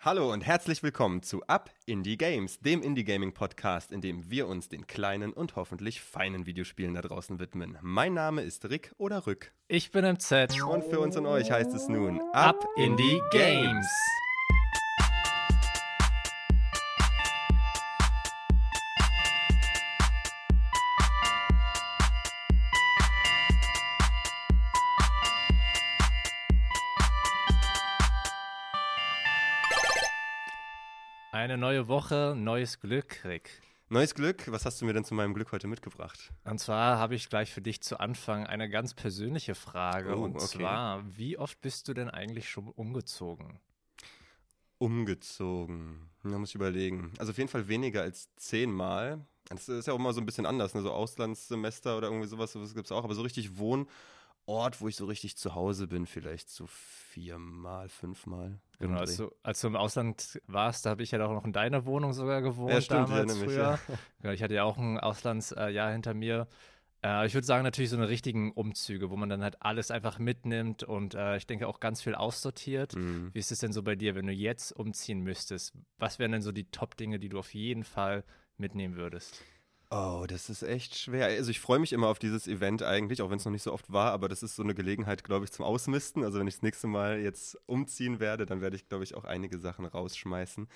Hallo und herzlich willkommen zu Up Indie Games, dem Indie Gaming Podcast, in dem wir uns den kleinen und hoffentlich feinen Videospielen da draußen widmen. Mein Name ist Rick oder Rück. Ich bin im Z. Und für uns und euch heißt es nun Up Indie Games. Eine neue Woche, neues Glück, Rick. Neues Glück, was hast du mir denn zu meinem Glück heute mitgebracht? Und zwar habe ich gleich für dich zu Anfang eine ganz persönliche Frage. Oh, und okay. zwar, wie oft bist du denn eigentlich schon umgezogen? Umgezogen. Da muss ich überlegen. Also auf jeden Fall weniger als zehnmal. Das ist ja auch immer so ein bisschen anders, ne? so Auslandssemester oder irgendwie sowas, sowas gibt es auch. Aber so richtig Wohnort, wo ich so richtig zu Hause bin, vielleicht so viermal, fünfmal. Genau, als du, als du im Ausland warst, da habe ich ja auch noch in deiner Wohnung sogar gewohnt Ja, stimmt, ich damals erinnere mich, früher. Genau, ich hatte ja auch ein Auslandsjahr hinter mir. Äh, ich würde sagen, natürlich so eine richtigen Umzüge, wo man dann halt alles einfach mitnimmt und äh, ich denke auch ganz viel aussortiert. Mhm. Wie ist es denn so bei dir, wenn du jetzt umziehen müsstest? Was wären denn so die Top-Dinge, die du auf jeden Fall mitnehmen würdest? Oh, das ist echt schwer. Also ich freue mich immer auf dieses Event eigentlich, auch wenn es noch nicht so oft war, aber das ist so eine Gelegenheit, glaube ich, zum Ausmisten. Also wenn ich das nächste Mal jetzt umziehen werde, dann werde ich, glaube ich, auch einige Sachen rausschmeißen.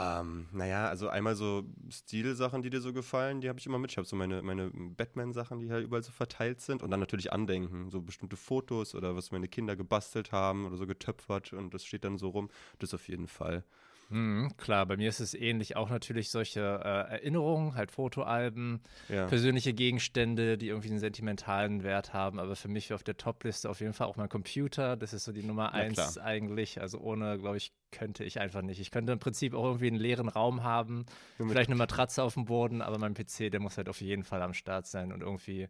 Ähm, naja, also einmal so Stilsachen, die dir so gefallen, die habe ich immer mit. Ich habe so meine, meine Batman-Sachen, die halt überall so verteilt sind. Und dann natürlich Andenken, so bestimmte Fotos oder was meine Kinder gebastelt haben oder so getöpfert und das steht dann so rum. Das auf jeden Fall. Mhm, klar, bei mir ist es ähnlich auch natürlich solche äh, Erinnerungen, halt Fotoalben, Ja. persönliche Gegenstände, die irgendwie einen sentimentalen Wert haben. Aber für mich auf der Top-Liste auf jeden Fall auch mein Computer. Das ist so die Nummer Na eins klar. eigentlich. Also ohne, glaube ich, könnte ich einfach nicht. Ich könnte im Prinzip auch irgendwie einen leeren Raum haben, vielleicht eine Matratze auf dem Boden, aber mein PC, der muss halt auf jeden Fall am Start sein und irgendwie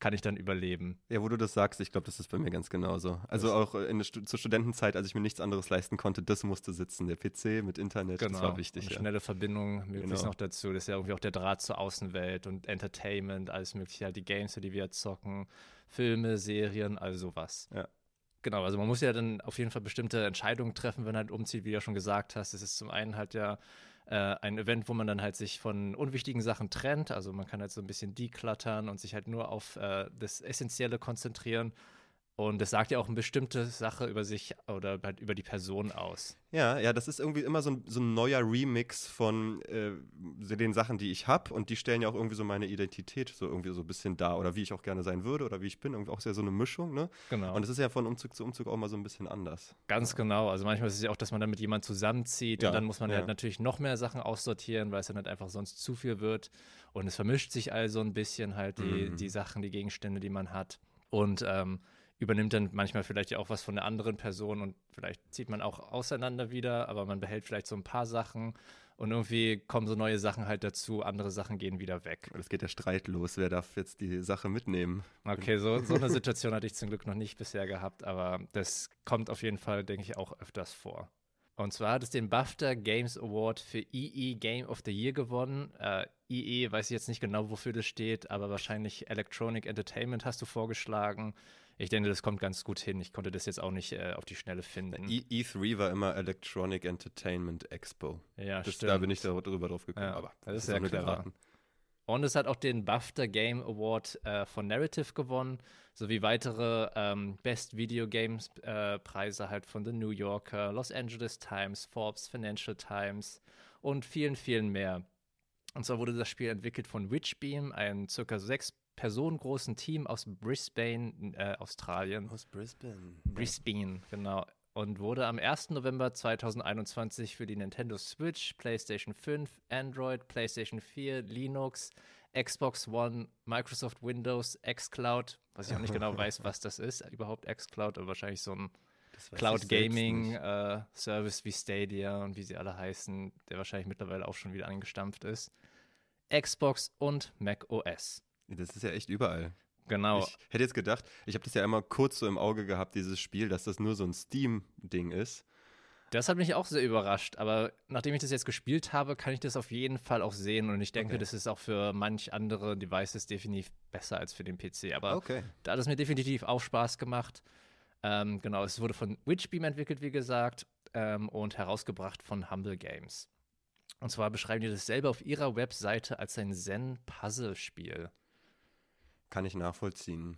kann ich dann überleben. Ja, wo du das sagst, ich glaube, das ist bei mir ganz genauso. Also Das- auch in der Stu zur Studentenzeit, als ich mir nichts anderes leisten konnte, das musste sitzen. Der PC mit Internet, das war wichtig. Genau. Und Ja. schnelle Verbindung möglichst Genau. noch dazu. Das ist ja irgendwie auch der Draht zur Außenwelt und Entertainment, alles mögliche, halt die Games, die wir zocken, Filme, Serien, all sowas. Ja. Genau, also man muss ja dann auf jeden Fall bestimmte Entscheidungen treffen, wenn man halt umzieht, wie du ja schon gesagt hast. Es ist zum einen halt ja äh, ein Event, wo man dann halt sich von unwichtigen Sachen trennt. Also man kann halt so ein bisschen decluttern und sich halt nur auf äh, das Essentielle konzentrieren. Und das sagt ja auch eine bestimmte Sache über sich oder halt über die Person aus. ja, ja, das ist irgendwie immer so ein, so ein neuer Remix von äh, den Sachen, die ich habe. Und die stellen ja auch irgendwie so meine Identität so irgendwie so ein bisschen dar. Oder wie ich auch gerne sein würde oder wie ich bin. Irgendwie auch sehr so eine Mischung, ne? Genau. Und es ist ja von Umzug zu Umzug auch mal so ein bisschen anders. Ganz genau. Also manchmal ist es ja auch, dass man dann mit jemandem zusammenzieht Ja, und dann muss man ja. halt natürlich noch mehr Sachen aussortieren, weil es dann halt einfach sonst zu viel wird. Und es vermischt sich also ein bisschen halt die, Mhm. die Sachen, die Gegenstände, die man hat. Und ähm, übernimmt dann manchmal vielleicht ja auch was von der anderen Person und vielleicht zieht man auch auseinander wieder, aber man behält vielleicht so ein paar Sachen und irgendwie kommen so neue Sachen halt dazu, andere Sachen gehen wieder weg. Es geht der Streit los. Wer darf jetzt die Sache mitnehmen? Okay, so, so eine Situation hatte ich zum Glück noch nicht bisher gehabt, aber das kommt auf jeden Fall, denke ich, auch öfters vor. Und zwar hat es den BAFTA Games Award für EE Game of the Year gewonnen. Äh, EE weiß ich jetzt nicht genau, wofür das steht, aber wahrscheinlich Electronic Entertainment hast du vorgeschlagen. Ich denke, das kommt ganz gut hin. Ich konnte das jetzt auch nicht äh, auf die Schnelle finden. E E3 war immer Electronic Entertainment Expo. ja, Das, stimmt. da bin ich da drüber drauf gekommen. Ja, aber das ist clever. geraten. Und es hat auch den BAFTA Game Award äh, von Narrative gewonnen, sowie weitere ähm, Best Video Games äh, Preise halt von The New Yorker, Los Angeles Times, Forbes, Financial Times und vielen, vielen mehr. Und zwar wurde das Spiel entwickelt von Witchbeam, einem circa sechs Personen großen Team aus Brisbane, äh, Australien. Aus Brisbane. Brisbane, genau. Und wurde am 1. November 2021 für die Nintendo Switch, PlayStation 5, Android, PlayStation 4, Linux, Xbox One, Microsoft Windows, xCloud, was ich auch nicht genau weiß, was das ist, überhaupt xCloud, aber wahrscheinlich so ein Cloud Gaming äh, Service wie Stadia und wie sie alle heißen, der wahrscheinlich mittlerweile auch schon wieder angestampft ist. Xbox und Mac OS. Das ist ja echt überall. Genau. Ich hätte jetzt gedacht, ich habe das ja immer kurz so im Auge gehabt, dieses Spiel, dass das nur so ein Steam-Ding ist. Das hat mich auch sehr überrascht, aber nachdem ich das jetzt gespielt habe, kann ich das auf jeden Fall auch sehen und ich denke, Okay. das ist auch für manch andere Devices definitiv besser als für den PC. Aber Okay. da hat es mir definitiv auch Spaß gemacht. Ähm, genau, es wurde von Witchbeam entwickelt, wie gesagt. ähm, und herausgebracht von Humble Games. Und zwar beschreiben die das selber auf ihrer Webseite als ein Zen-Puzzle-Spiel. Kann ich nachvollziehen.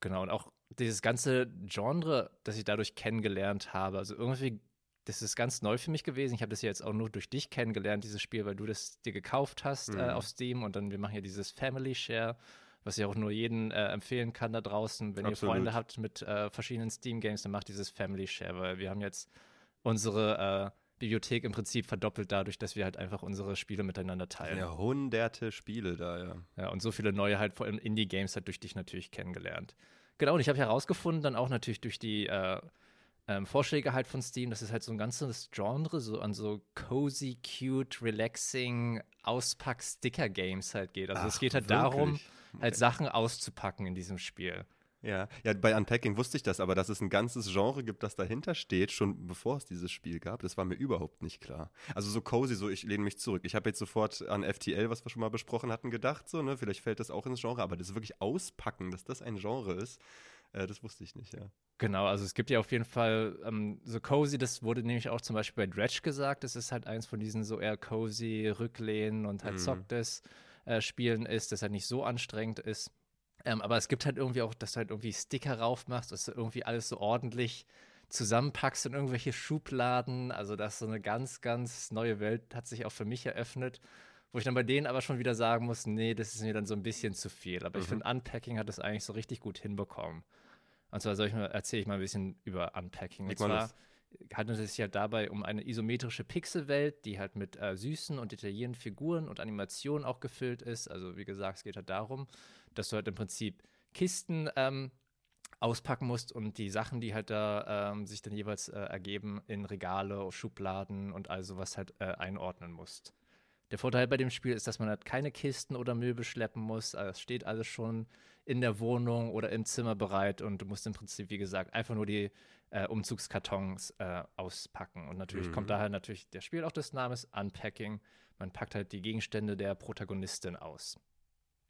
Genau, und auch dieses ganze Genre, das ich dadurch kennengelernt habe, also irgendwie, das ist ganz neu für mich gewesen. Ich habe das ja jetzt auch nur durch dich kennengelernt, dieses Spiel, weil du das dir gekauft hast mhm. äh, auf Steam und dann, wir machen ja dieses Family Share, was ich auch nur jedem äh, empfehlen kann da draußen. Wenn Absolut. ihr Freunde habt mit äh, verschiedenen Steam-Games, dann macht dieses Family Share, weil wir haben jetzt unsere äh, Bibliothek im Prinzip verdoppelt dadurch, dass wir halt einfach unsere Spiele miteinander teilen. Ja, hunderte Spiele da, ja. Ja, und so viele neue halt vor allem Indie-Games halt durch dich natürlich kennengelernt. Genau, und ich habe herausgefunden, dann auch natürlich durch die äh, ähm, Vorschläge halt von Steam, dass es halt so ein ganzes Genre so an so cozy, cute, relaxing Auspack-Sticker-Games halt geht. Also Ach, es geht halt wirklich? darum, halt Sachen auszupacken in diesem Spiel. Ja, ja, bei Unpacking wusste ich das, aber dass es ein ganzes Genre gibt, das dahinter steht, schon bevor es dieses Spiel gab, das war mir überhaupt nicht klar. Also so cozy, so ich lehne mich zurück. Ich habe jetzt sofort an FTL, was wir schon mal besprochen hatten, gedacht, so, ne, vielleicht fällt das auch ins Genre, aber das wirklich auspacken, dass das ein Genre ist, äh, das wusste ich nicht, ja. Genau, also es gibt ja auf jeden Fall ähm, so cozy, das wurde nämlich auch zum Beispiel bei Dredge gesagt, das ist halt eins von diesen so eher cozy Rücklehnen und halt mhm. Zockdes äh, Spielen ist, das halt nicht so anstrengend ist. Ähm, aber es gibt halt irgendwie auch, dass du halt irgendwie Sticker raufmachst, dass du irgendwie alles so ordentlich zusammenpackst in irgendwelche Schubladen. Also, das ist so eine ganz, ganz neue Welt hat sich auch für mich eröffnet, wo ich dann bei denen aber schon wieder sagen muss, nee, das ist mir dann so ein bisschen zu viel. Aber mhm. ich finde, Unpacking hat das eigentlich so richtig gut hinbekommen. Und zwar erzähle ich mal ein bisschen über Unpacking. Und zwar handelt es sich halt dabei um eine isometrische Pixelwelt, die halt mit äh, süßen und detaillierten Figuren und Animationen auch gefüllt ist. Also wie gesagt, es geht halt darum, dass du halt im Prinzip Kisten ähm, auspacken musst und die Sachen, die halt da ähm, sich dann jeweils äh, ergeben, in Regale, Schubladen und all sowas halt äh, einordnen musst. Der Vorteil bei dem Spiel ist, dass man halt keine Kisten oder Möbel schleppen muss. Also es steht alles schon in der Wohnung oder im Zimmer bereit und du musst im Prinzip, wie gesagt, einfach nur die äh, Umzugskartons äh, auspacken. Und natürlich mhm. kommt daher natürlich der Spiel auch des Namens Unpacking. Man packt halt die Gegenstände der Protagonistin aus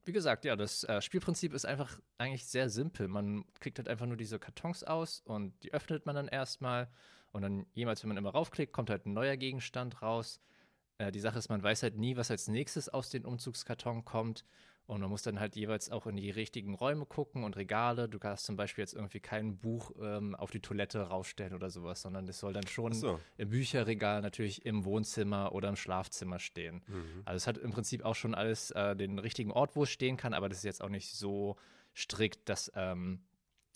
wie gesagt, ja, das äh, Spielprinzip ist einfach eigentlich sehr simpel. Man kriegt halt einfach nur diese Kartons aus und die öffnet man dann erstmal. Und dann jemals, wenn man immer raufklickt, kommt halt ein neuer Gegenstand raus. Äh, die Sache ist, man weiß halt nie, was als nächstes aus dem Umzugskarton kommt. Und man muss dann halt jeweils auch in die richtigen Räume gucken und Regale. Du kannst zum Beispiel jetzt irgendwie kein Buch ähm, auf die Toilette rausstellen oder sowas, sondern das soll dann schon so. im Bücherregal natürlich im Wohnzimmer oder im Schlafzimmer stehen. Mhm. Also es hat im Prinzip auch schon alles äh, den richtigen Ort, wo es stehen kann, aber das ist jetzt auch nicht so strikt, dass ähm,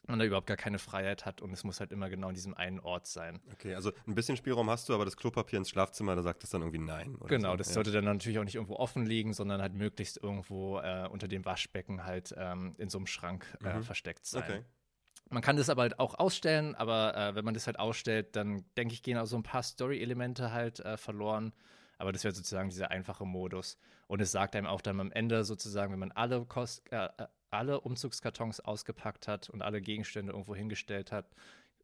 man da überhaupt gar keine Freiheit hat und es muss halt immer genau in diesem einen Ort sein. Okay, also ein bisschen Spielraum hast du, aber das Klopapier ins Schlafzimmer, da sagt es dann irgendwie nein. genau, so. das ja. sollte dann natürlich auch nicht irgendwo offen liegen, sondern halt möglichst irgendwo äh, unter dem Waschbecken halt ähm, in so einem Schrank äh, mhm. versteckt sein. Okay. Man kann das aber halt auch ausstellen, aber äh, wenn man das halt ausstellt, dann denke ich, gehen auch so ein paar Story-Elemente halt äh, verloren. Aber das wäre sozusagen dieser einfache Modus. Und es sagt einem auch dann am Ende sozusagen, wenn man alle Kost äh, äh alle Umzugskartons ausgepackt hat und alle Gegenstände irgendwo hingestellt hat,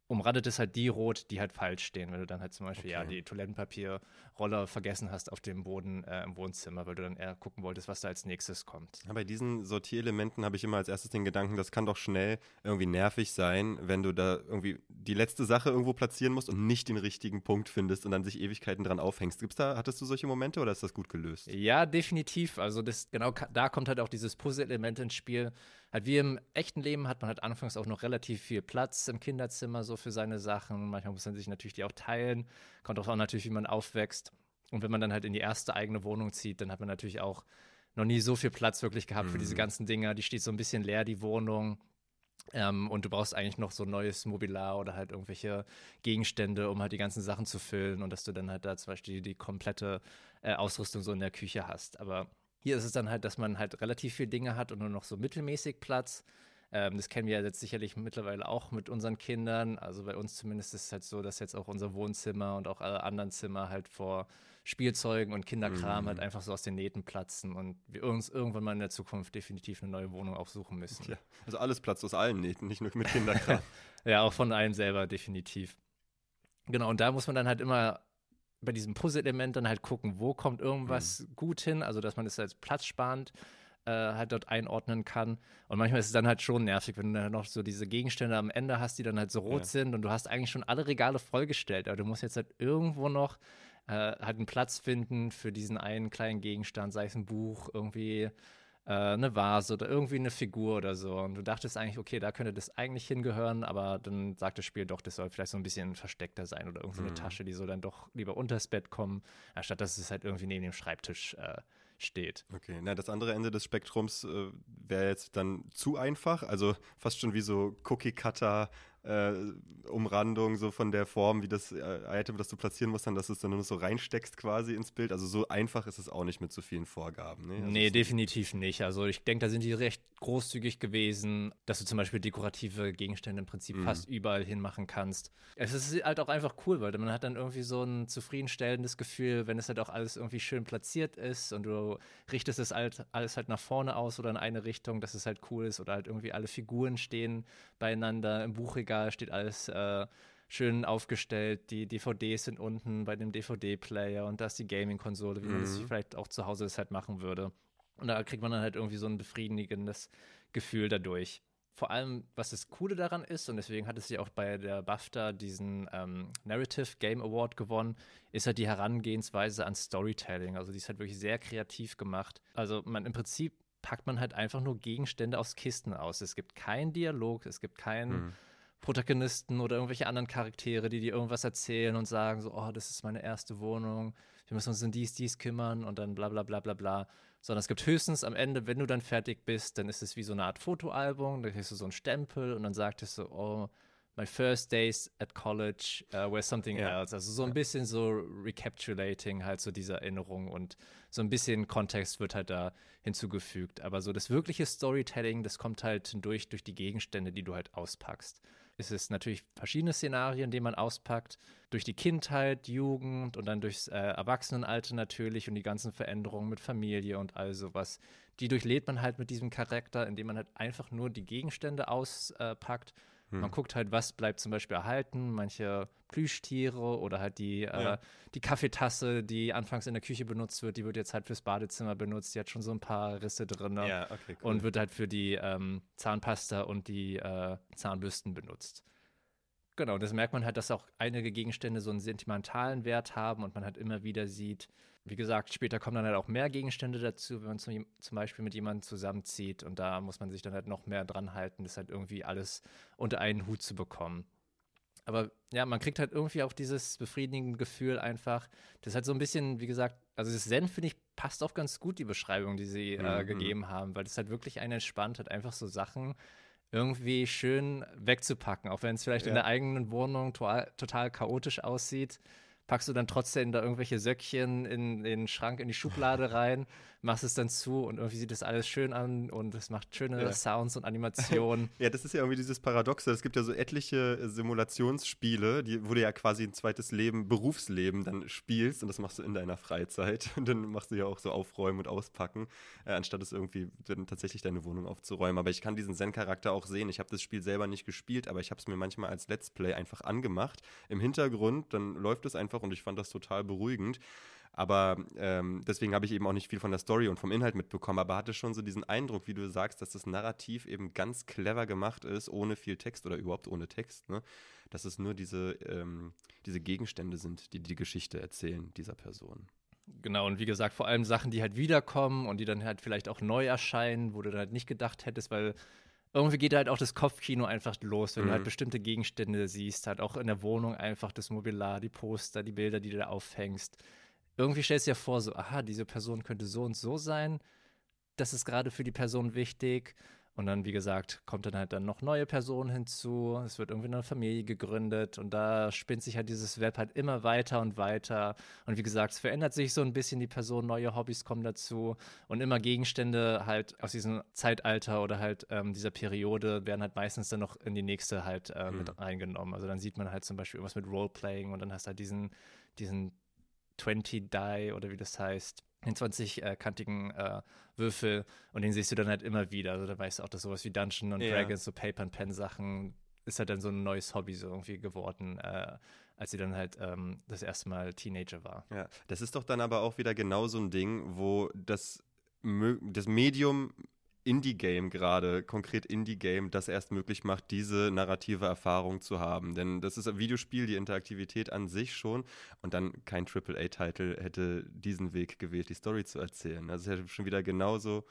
umrandet es halt die rot, die halt falsch stehen. Wenn du dann halt zum Beispiel okay. ja die Toilettenpapierrolle vergessen hast auf dem Boden äh, im Wohnzimmer, weil du dann eher gucken wolltest, was da als nächstes kommt. Ja, bei diesen Sortierelementen habe ich immer als erstes den Gedanken, das kann doch schnell irgendwie nervig sein, wenn du da irgendwie die letzte Sache irgendwo platzieren musst und nicht den richtigen Punkt findest und dann sich Ewigkeiten dran aufhängst. Gibt's da, hattest du solche Momente oder ist das gut gelöst? Ja, definitiv. Also das, genau da kommt halt auch dieses Puzzle-Element ins Spiel halt wie im echten Leben hat man halt anfangs auch noch relativ viel Platz im Kinderzimmer so für seine Sachen. Manchmal muss man sich natürlich die auch teilen. Kommt auch, auch natürlich, wie man aufwächst. Und wenn man dann halt in die erste eigene Wohnung zieht, dann hat man natürlich auch noch nie so viel Platz wirklich gehabt mhm. für diese mhm. ganzen Dinger. Die steht so ein bisschen leer, die Wohnung. Ähm, und du brauchst eigentlich noch so neues Mobiliar oder halt irgendwelche Gegenstände, um halt die ganzen Sachen zu füllen und dass du dann halt da zum Beispiel die komplette äh, Ausrüstung so in der Küche hast. Aber hier ist es dann halt, dass man halt relativ viele Dinge hat und nur noch so mittelmäßig Platz. Ähm, das kennen wir ja jetzt sicherlich mittlerweile auch mit unseren Kindern. Also bei uns zumindest ist es halt so, dass jetzt auch unser Wohnzimmer und auch alle anderen Zimmer halt vor Spielzeugen und Kinderkram mhm. halt einfach so aus den Nähten platzen und wir uns irgendwann mal in der Zukunft definitiv eine neue Wohnung aufsuchen müssen. Ja, also alles platzt aus allen Nähten, nicht nur mit Kinderkram. ja, auch von allen selber definitiv. Genau, und da muss man dann halt immer bei diesem Puzzle-Element dann halt gucken, wo kommt irgendwas mhm. gut hin, also dass man es als platzsparend äh, halt dort einordnen kann. Und manchmal ist es dann halt schon nervig, wenn du dann noch so diese Gegenstände am Ende hast, die dann halt so rot ja. sind und du hast eigentlich schon alle Regale vollgestellt, aber du musst jetzt halt irgendwo noch äh, halt einen Platz finden für diesen einen kleinen Gegenstand, sei es ein Buch, irgendwie äh, eine Vase oder irgendwie eine Figur oder so. Und du dachtest eigentlich, okay, da könnte das eigentlich hingehören, aber dann sagt das Spiel doch, das soll vielleicht so ein bisschen versteckter sein oder irgendwie mhm. eine Tasche, die soll dann doch lieber unters Bett kommen, anstatt dass es halt irgendwie neben dem Schreibtisch äh, steht. Okay, na, das andere Ende des Spektrums äh, wäre jetzt dann zu einfach, also fast schon wie so Cookie-Cutter äh, Umrandung so von der Form, wie das äh, Item, das du platzieren musst, dann, dass du es dann nur so reinsteckst quasi ins Bild. Also so einfach ist es auch nicht mit so vielen Vorgaben. Ne? Also nee, definitiv nicht. Also ich denke, da sind die recht großzügig gewesen, dass du zum Beispiel dekorative Gegenstände im Prinzip mhm. fast überall hinmachen kannst. Es ist halt auch einfach cool, weil man hat dann irgendwie so ein zufriedenstellendes Gefühl, wenn es halt auch alles irgendwie schön platziert ist und du richtest es halt alles halt nach vorne aus oder in eine Richtung, dass es halt cool ist oder halt irgendwie alle Figuren stehen beieinander im Buchregal Regal steht alles äh, schön aufgestellt. Die DVDs sind unten bei dem DVD-Player und da ist die Gaming-Konsole, wie mhm. man das mhm. vielleicht auch zu Hause das halt machen würde. Und da kriegt man dann halt irgendwie so ein befriedigendes Gefühl dadurch. Vor allem, was das Coole daran ist, und deswegen hat es ja auch bei der BAFTA diesen ähm, Narrative Game Award gewonnen, ist halt die Herangehensweise an Storytelling. Also die ist halt wirklich sehr kreativ gemacht. Also man im Prinzip packt man halt einfach nur Gegenstände aus Kisten aus. Es gibt keinen Dialog, es gibt keinen. Mhm Protagonisten oder irgendwelche anderen Charaktere, die dir irgendwas erzählen und sagen so, oh, das ist meine erste Wohnung, wir müssen uns um dies, dies kümmern und dann bla bla bla bla bla. Sondern es gibt höchstens am Ende, wenn du dann fertig bist, dann ist es wie so eine Art Fotoalbum, da kriegst du so einen Stempel und dann sagt es so, oh, my first days at college uh, were something ja. else. Also so ein bisschen so recapitulating halt so diese Erinnerung und so ein bisschen Kontext wird halt da hinzugefügt. Aber so das wirkliche Storytelling, das kommt halt durch, durch die Gegenstände, die du halt auspackst ist es natürlich verschiedene Szenarien, die man auspackt. Durch die Kindheit, Jugend und dann durchs äh, Erwachsenenalter natürlich und die ganzen Veränderungen mit Familie und all sowas. Die durchlebt man halt mit diesem Charakter, indem man halt einfach nur die Gegenstände auspackt hm. Man guckt halt, was bleibt zum Beispiel erhalten, manche Plüschtiere oder halt die, äh, ja. äh, die Kaffeetasse, die anfangs in der Küche benutzt wird, die wird jetzt halt fürs Badezimmer benutzt, die hat schon so ein paar Risse drin ne? ja, okay, cool. und wird halt für die ähm, Zahnpasta und die äh, Zahnbürsten benutzt. Genau, das merkt man halt, dass auch einige Gegenstände so einen sentimentalen Wert haben und man halt immer wieder sieht, wie gesagt, später kommen dann halt auch mehr Gegenstände dazu, wenn man zum, zum, Beispiel mit jemandem zusammenzieht und da muss man sich dann halt noch mehr dran halten, das halt irgendwie alles unter einen Hut zu bekommen. Aber ja, man kriegt halt irgendwie auch dieses befriedigende Gefühl einfach. Das ist halt so ein bisschen, wie gesagt, also das Zen finde ich passt auch ganz gut, die Beschreibung, die sie äh, mhm. gegeben haben, weil das halt wirklich einen entspannt hat, einfach so Sachen irgendwie schön wegzupacken, auch wenn es vielleicht ja. in der eigenen Wohnung total, total chaotisch aussieht packst du dann trotzdem da irgendwelche Söckchen in, in den Schrank, in die Schublade rein, machst es dann zu und irgendwie sieht das alles schön an und es macht schöne ja. Sounds und Animationen. ja, das ist ja irgendwie dieses Paradoxe. Es gibt ja so etliche Simulationsspiele, die, wo du ja quasi ein zweites Leben, Berufsleben dann spielst und das machst du in deiner Freizeit. Und dann machst du ja auch so aufräumen und auspacken, äh, anstatt es irgendwie dann tatsächlich deine Wohnung aufzuräumen. Aber ich kann diesen Zen-Charakter auch sehen. Ich habe das Spiel selber nicht gespielt, aber ich habe es mir manchmal als Let's Play einfach angemacht. Im Hintergrund, dann läuft es einfach und ich fand das total beruhigend. Aber ähm, deswegen habe ich eben auch nicht viel von der Story und vom Inhalt mitbekommen, aber hatte schon so diesen Eindruck, wie du sagst, dass das Narrativ eben ganz clever gemacht ist, ohne viel Text oder überhaupt ohne Text. Ne? Dass es nur diese, ähm, diese Gegenstände sind, die die Geschichte erzählen dieser Person. Genau, und wie gesagt, vor allem Sachen, die halt wiederkommen und die dann halt vielleicht auch neu erscheinen, wo du dann halt nicht gedacht hättest, weil irgendwie geht halt auch das Kopfkino einfach los, wenn mhm. du halt mhm. bestimmte Gegenstände siehst, halt auch in der Wohnung einfach das Mobiliar, die Poster, die Bilder, die du da aufhängst. Irgendwie stellst du dir vor, so, aha, diese Person könnte so und so sein. Das ist gerade für die Person wichtig. Und dann, wie gesagt, kommt dann halt dann noch neue Personen hinzu. Es wird irgendwie eine Familie gegründet und da spinnt sich halt dieses Web halt immer weiter und weiter. Und wie gesagt, es verändert sich so ein bisschen die Person, neue Hobbys kommen dazu und immer Gegenstände halt aus diesem Zeitalter oder halt ähm, dieser Periode werden halt meistens dann noch in die nächste halt äh, mhm. mit reingenommen. Also dann sieht man halt zum Beispiel irgendwas mit Roleplaying und dann hast du halt diesen, diesen 20 Die oder wie das heißt den 20-kantigen äh, Würfel und den siehst du dann halt immer wieder. Also da weißt du auch, dass sowas wie Dungeon und ja. Dragons, so Paper and Pen Sachen, ist halt dann so ein neues Hobby so irgendwie geworden, äh, als sie dann halt ähm, das erste Mal Teenager war. Ja, das ist doch dann aber auch wieder genau so ein Ding, wo das das Medium Indie-Game gerade, konkret Indie-Game, das erst möglich macht, diese narrative Erfahrung zu haben. Denn das ist ein Videospiel, die Interaktivität an sich schon und dann kein AAA-Titel hätte diesen Weg gewählt, die Story zu erzählen. Das ist ja schon wieder genauso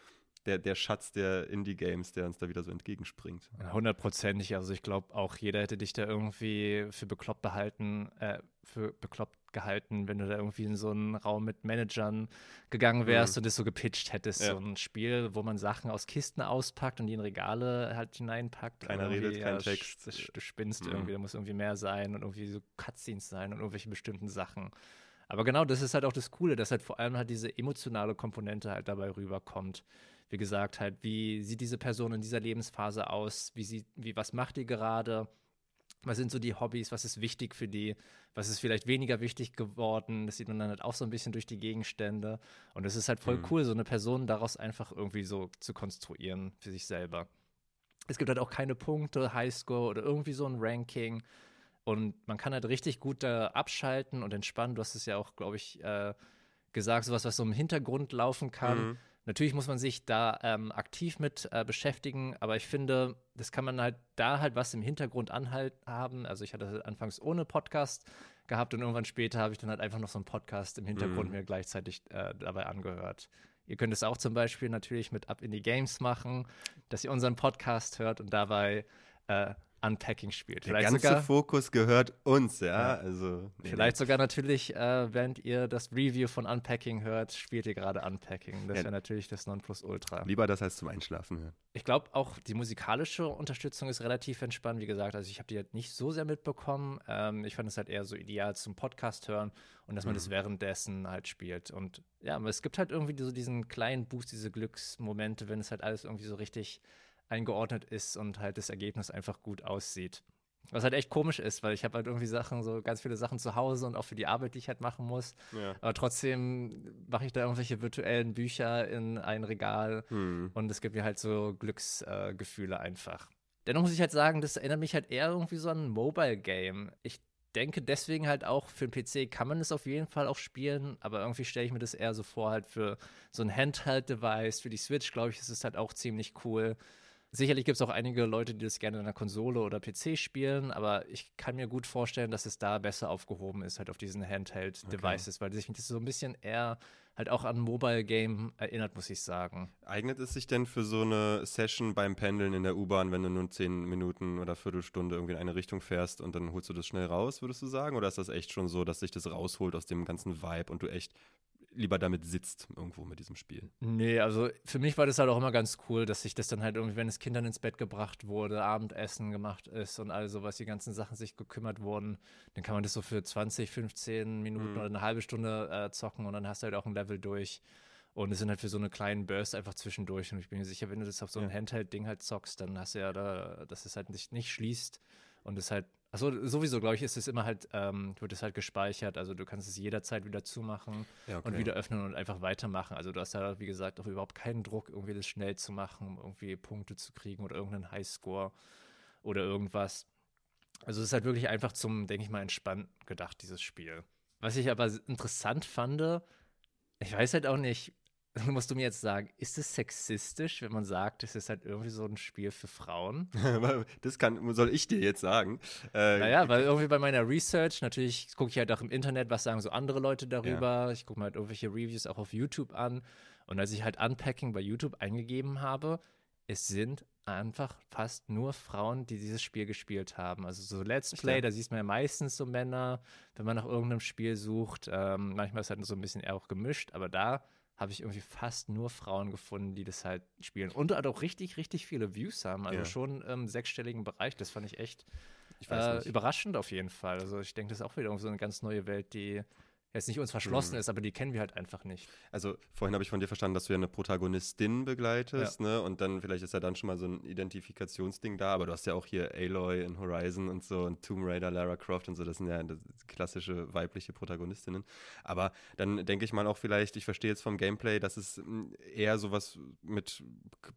der, der Schatz der Indie-Games, der uns da wieder so entgegenspringt. Hundertprozentig. Also ich glaube auch jeder hätte dich da irgendwie für bekloppt behalten, äh, für bekloppt gehalten, wenn du da irgendwie in so einen Raum mit Managern gegangen wärst mhm. und das so gepitcht hättest. Ja. So ein Spiel, wo man Sachen aus Kisten auspackt und die in Regale halt hineinpackt. Keiner redet, ja, kein Text. Du spinnst mhm. irgendwie, da muss irgendwie mehr sein und irgendwie so Cutscenes sein und irgendwelche bestimmten Sachen. Aber genau, das ist halt auch das Coole, dass halt vor allem halt diese emotionale Komponente halt dabei rüberkommt. Wie gesagt, halt, wie sieht diese Person in dieser Lebensphase aus? Wie sieht, wie, was macht die gerade? Was sind so die Hobbys, was ist wichtig für die, was ist vielleicht weniger wichtig geworden. Das sieht man dann halt auch so ein bisschen durch die Gegenstände. Und es ist halt voll mhm. cool, so eine Person daraus einfach irgendwie so zu konstruieren für sich selber. Es gibt halt auch keine Punkte, Highscore oder irgendwie so ein Ranking. Und man kann halt richtig gut da abschalten und entspannen. Du hast es ja auch, glaube ich, äh, gesagt, sowas, was so im Hintergrund laufen kann. Mhm. Natürlich muss man sich da ähm, aktiv mit äh, beschäftigen, aber ich finde, das kann man halt da halt was im Hintergrund anhalten haben. Also ich hatte das anfangs ohne Podcast gehabt und irgendwann später habe ich dann halt einfach noch so einen Podcast im Hintergrund mhm. mir gleichzeitig äh, dabei angehört. Ihr könnt es auch zum Beispiel natürlich mit Up in die Games machen, dass ihr unseren Podcast hört und dabei äh, Unpacking spielt. Der ganze sogar, Fokus gehört uns, ja. ja. Also, nee, vielleicht nee. sogar natürlich, äh, während ihr das Review von Unpacking hört, spielt ihr gerade Unpacking. Das ja. wäre natürlich das Nonplusultra. Lieber das als zum Einschlafen hören. Ich glaube auch, die musikalische Unterstützung ist relativ entspannt. Wie gesagt, also ich habe die halt nicht so sehr mitbekommen. Ähm, ich fand es halt eher so ideal zum Podcast hören und dass man mhm. das währenddessen halt spielt. Und ja, aber es gibt halt irgendwie so diesen kleinen Boost, diese Glücksmomente, wenn es halt alles irgendwie so richtig eingeordnet ist und halt das Ergebnis einfach gut aussieht. Was halt echt komisch ist, weil ich habe halt irgendwie Sachen, so ganz viele Sachen zu Hause und auch für die Arbeit, die ich halt machen muss. Ja. Aber trotzdem mache ich da irgendwelche virtuellen Bücher in ein Regal hm. und es gibt mir halt so Glücksgefühle äh, einfach. Dennoch muss ich halt sagen, das erinnert mich halt eher irgendwie so an ein Mobile-Game. Ich denke deswegen halt auch für den PC kann man es auf jeden Fall auch spielen, aber irgendwie stelle ich mir das eher so vor, halt für so ein Handheld-Device, für die Switch, glaube ich, ist es halt auch ziemlich cool. Sicherlich gibt es auch einige Leute, die das gerne in einer Konsole oder PC spielen, aber ich kann mir gut vorstellen, dass es da besser aufgehoben ist, halt auf diesen Handheld-Devices, okay. weil sich das so ein bisschen eher halt auch an Mobile Game erinnert, muss ich sagen. Eignet es sich denn für so eine Session beim Pendeln in der U-Bahn, wenn du nur zehn Minuten oder Viertelstunde irgendwie in eine Richtung fährst und dann holst du das schnell raus, würdest du sagen? Oder ist das echt schon so, dass sich das rausholt aus dem ganzen Vibe und du echt lieber damit sitzt, irgendwo mit diesem Spiel. Nee, also für mich war das halt auch immer ganz cool, dass sich das dann halt irgendwie, wenn es Kindern ins Bett gebracht wurde, Abendessen gemacht ist und all sowas, die ganzen Sachen sich gekümmert wurden, dann kann man das so für 20, 15 Minuten mhm. oder eine halbe Stunde äh, zocken und dann hast du halt auch ein Level durch. Und es sind halt für so eine kleinen Burst einfach zwischendurch. Und ich bin mir sicher, wenn du das auf so ein ja. Handheld-Ding halt zockst, dann hast du ja da, dass es halt nicht, nicht schließt und es halt Achso, sowieso, glaube ich, ist es immer halt, ähm, wird es halt gespeichert. Also du kannst es jederzeit wieder zumachen ja, okay. und wieder öffnen und einfach weitermachen. Also du hast da, wie gesagt, auch überhaupt keinen Druck, irgendwie das schnell zu machen, um irgendwie Punkte zu kriegen oder irgendeinen Highscore oder irgendwas. Also es ist halt wirklich einfach zum, denke ich mal, entspannt gedacht, dieses Spiel. Was ich aber interessant fand, ich weiß halt auch nicht, musst du mir jetzt sagen, ist es sexistisch, wenn man sagt, es ist halt irgendwie so ein Spiel für Frauen? das kann, soll ich dir jetzt sagen? Äh, naja, weil irgendwie bei meiner Research, natürlich gucke ich halt auch im Internet, was sagen so andere Leute darüber. Ja. Ich gucke mir halt irgendwelche Reviews auch auf YouTube an. Und als ich halt Unpacking bei YouTube eingegeben habe, es sind einfach fast nur Frauen, die dieses Spiel gespielt haben. Also so Let's Play, da siehst man ja meistens so Männer, wenn man nach irgendeinem Spiel sucht. Ähm, manchmal ist es halt so ein bisschen eher auch gemischt, aber da habe ich irgendwie fast nur Frauen gefunden, die das halt spielen. Und halt auch richtig, richtig viele Views haben. Also ja. schon im sechsstelligen Bereich. Das fand ich echt ich äh, überraschend auf jeden Fall. Also ich denke, das ist auch wieder so eine ganz neue Welt, die jetzt nicht uns verschlossen mhm. ist, aber die kennen wir halt einfach nicht. Also vorhin habe ich von dir verstanden, dass du ja eine Protagonistin begleitest, ja. ne? Und dann vielleicht ist ja dann schon mal so ein Identifikationsding da, aber du hast ja auch hier Aloy in Horizon und so und Tomb Raider, Lara Croft und so, das sind ja klassische weibliche Protagonistinnen. Aber dann denke ich mal auch vielleicht, ich verstehe jetzt vom Gameplay, dass es hm, eher sowas mit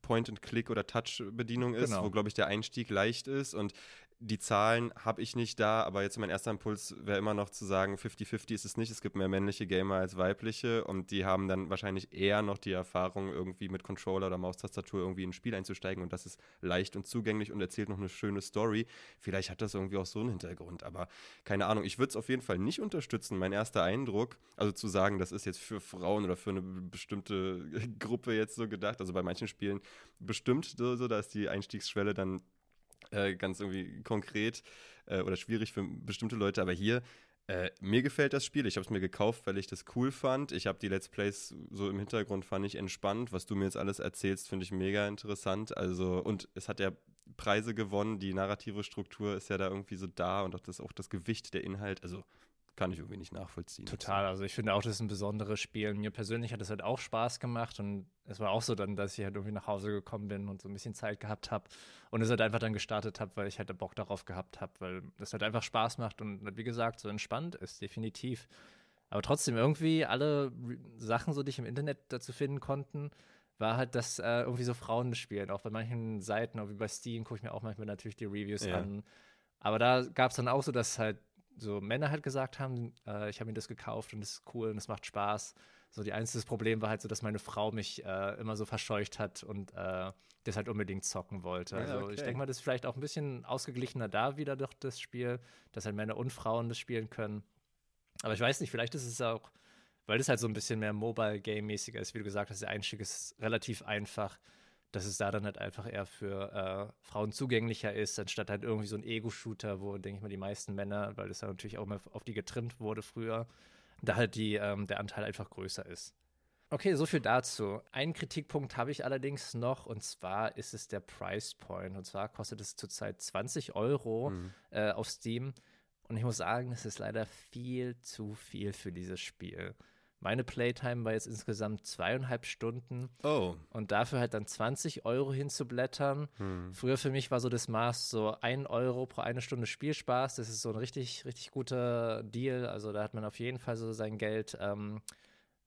Point-and-Click oder Touch-Bedienung ist, genau. wo, glaube ich, der Einstieg leicht ist und Die Zahlen habe ich nicht da, aber jetzt mein erster Impuls wäre immer noch zu sagen, 50-50 ist es nicht. Es gibt mehr männliche Gamer als weibliche und die haben dann wahrscheinlich eher noch die Erfahrung, irgendwie mit Controller oder Maustastatur irgendwie in ein Spiel einzusteigen und das ist leicht und zugänglich und erzählt noch eine schöne Story. Vielleicht hat das irgendwie auch so einen Hintergrund, aber keine Ahnung. Ich würde es auf jeden Fall nicht unterstützen. Mein erster Eindruck, also zu sagen, das ist jetzt für Frauen oder für eine bestimmte Gruppe jetzt so gedacht, also bei manchen Spielen bestimmt so, so da ist die Einstiegsschwelle dann äh, ganz irgendwie konkret äh, oder schwierig für bestimmte Leute, aber hier äh, mir gefällt das Spiel. Ich habe es mir gekauft, weil ich das cool fand. Ich habe die Let's Plays so im Hintergrund fand ich entspannt. Was du mir jetzt alles erzählst, finde ich mega interessant. Also und es hat ja Preise gewonnen. Die narrative Struktur ist ja da irgendwie so da und auch das auch das Gewicht der Inhalt. Also kann ich irgendwie nicht nachvollziehen. Total. Also ich finde auch, das ist ein besonderes Spiel. Mir persönlich hat es halt auch Spaß gemacht und es war auch so dann, dass ich halt irgendwie nach Hause gekommen bin und so ein bisschen Zeit gehabt habe und es halt einfach dann gestartet habe, weil ich halt Bock darauf gehabt habe, weil das halt einfach Spaß macht und wie gesagt so entspannt ist, definitiv. Aber trotzdem irgendwie alle Sachen, so die ich im Internet dazu finden konnten, war halt, dass äh, irgendwie so Frauen spielen. Auch bei manchen Seiten, auch wie bei Steam, gucke ich mir auch manchmal natürlich die Reviews ja. an. Aber da gab es dann auch so, dass halt so Männer halt gesagt haben, äh, ich habe mir das gekauft und es ist cool und es macht Spaß. So die einzige Problem war halt so, dass meine Frau mich äh, immer so verscheucht hat und äh, das halt unbedingt zocken wollte. Also okay. ich denke mal, das ist vielleicht auch ein bisschen ausgeglichener da wieder durch das Spiel, dass halt Männer und Frauen das spielen können. Aber ich weiß nicht, vielleicht ist es auch, weil das halt so ein bisschen mehr Mobile-Game-mäßiger ist, wie du gesagt hast, der Einstieg ist relativ einfach dass es da dann halt einfach eher für äh, Frauen zugänglicher ist, anstatt halt irgendwie so ein Ego-Shooter, wo, denke ich mal, die meisten Männer, weil das ja natürlich auch mal auf die getrimmt wurde früher, da halt die, ähm, der Anteil einfach größer ist. Okay, so viel dazu. Einen Kritikpunkt habe ich allerdings noch, und zwar ist es der Price Point. Und zwar kostet es zurzeit 20 Euro mhm. äh, auf Steam. Und ich muss sagen, es ist leider viel zu viel für dieses Spiel. Meine Playtime war jetzt insgesamt zweieinhalb Stunden. Oh. Und dafür halt dann 20 Euro hinzublättern. Hm. Früher für mich war so das Maß so ein Euro pro eine Stunde Spielspaß. Das ist so ein richtig, richtig guter Deal. Also da hat man auf jeden Fall so sein Geld ähm,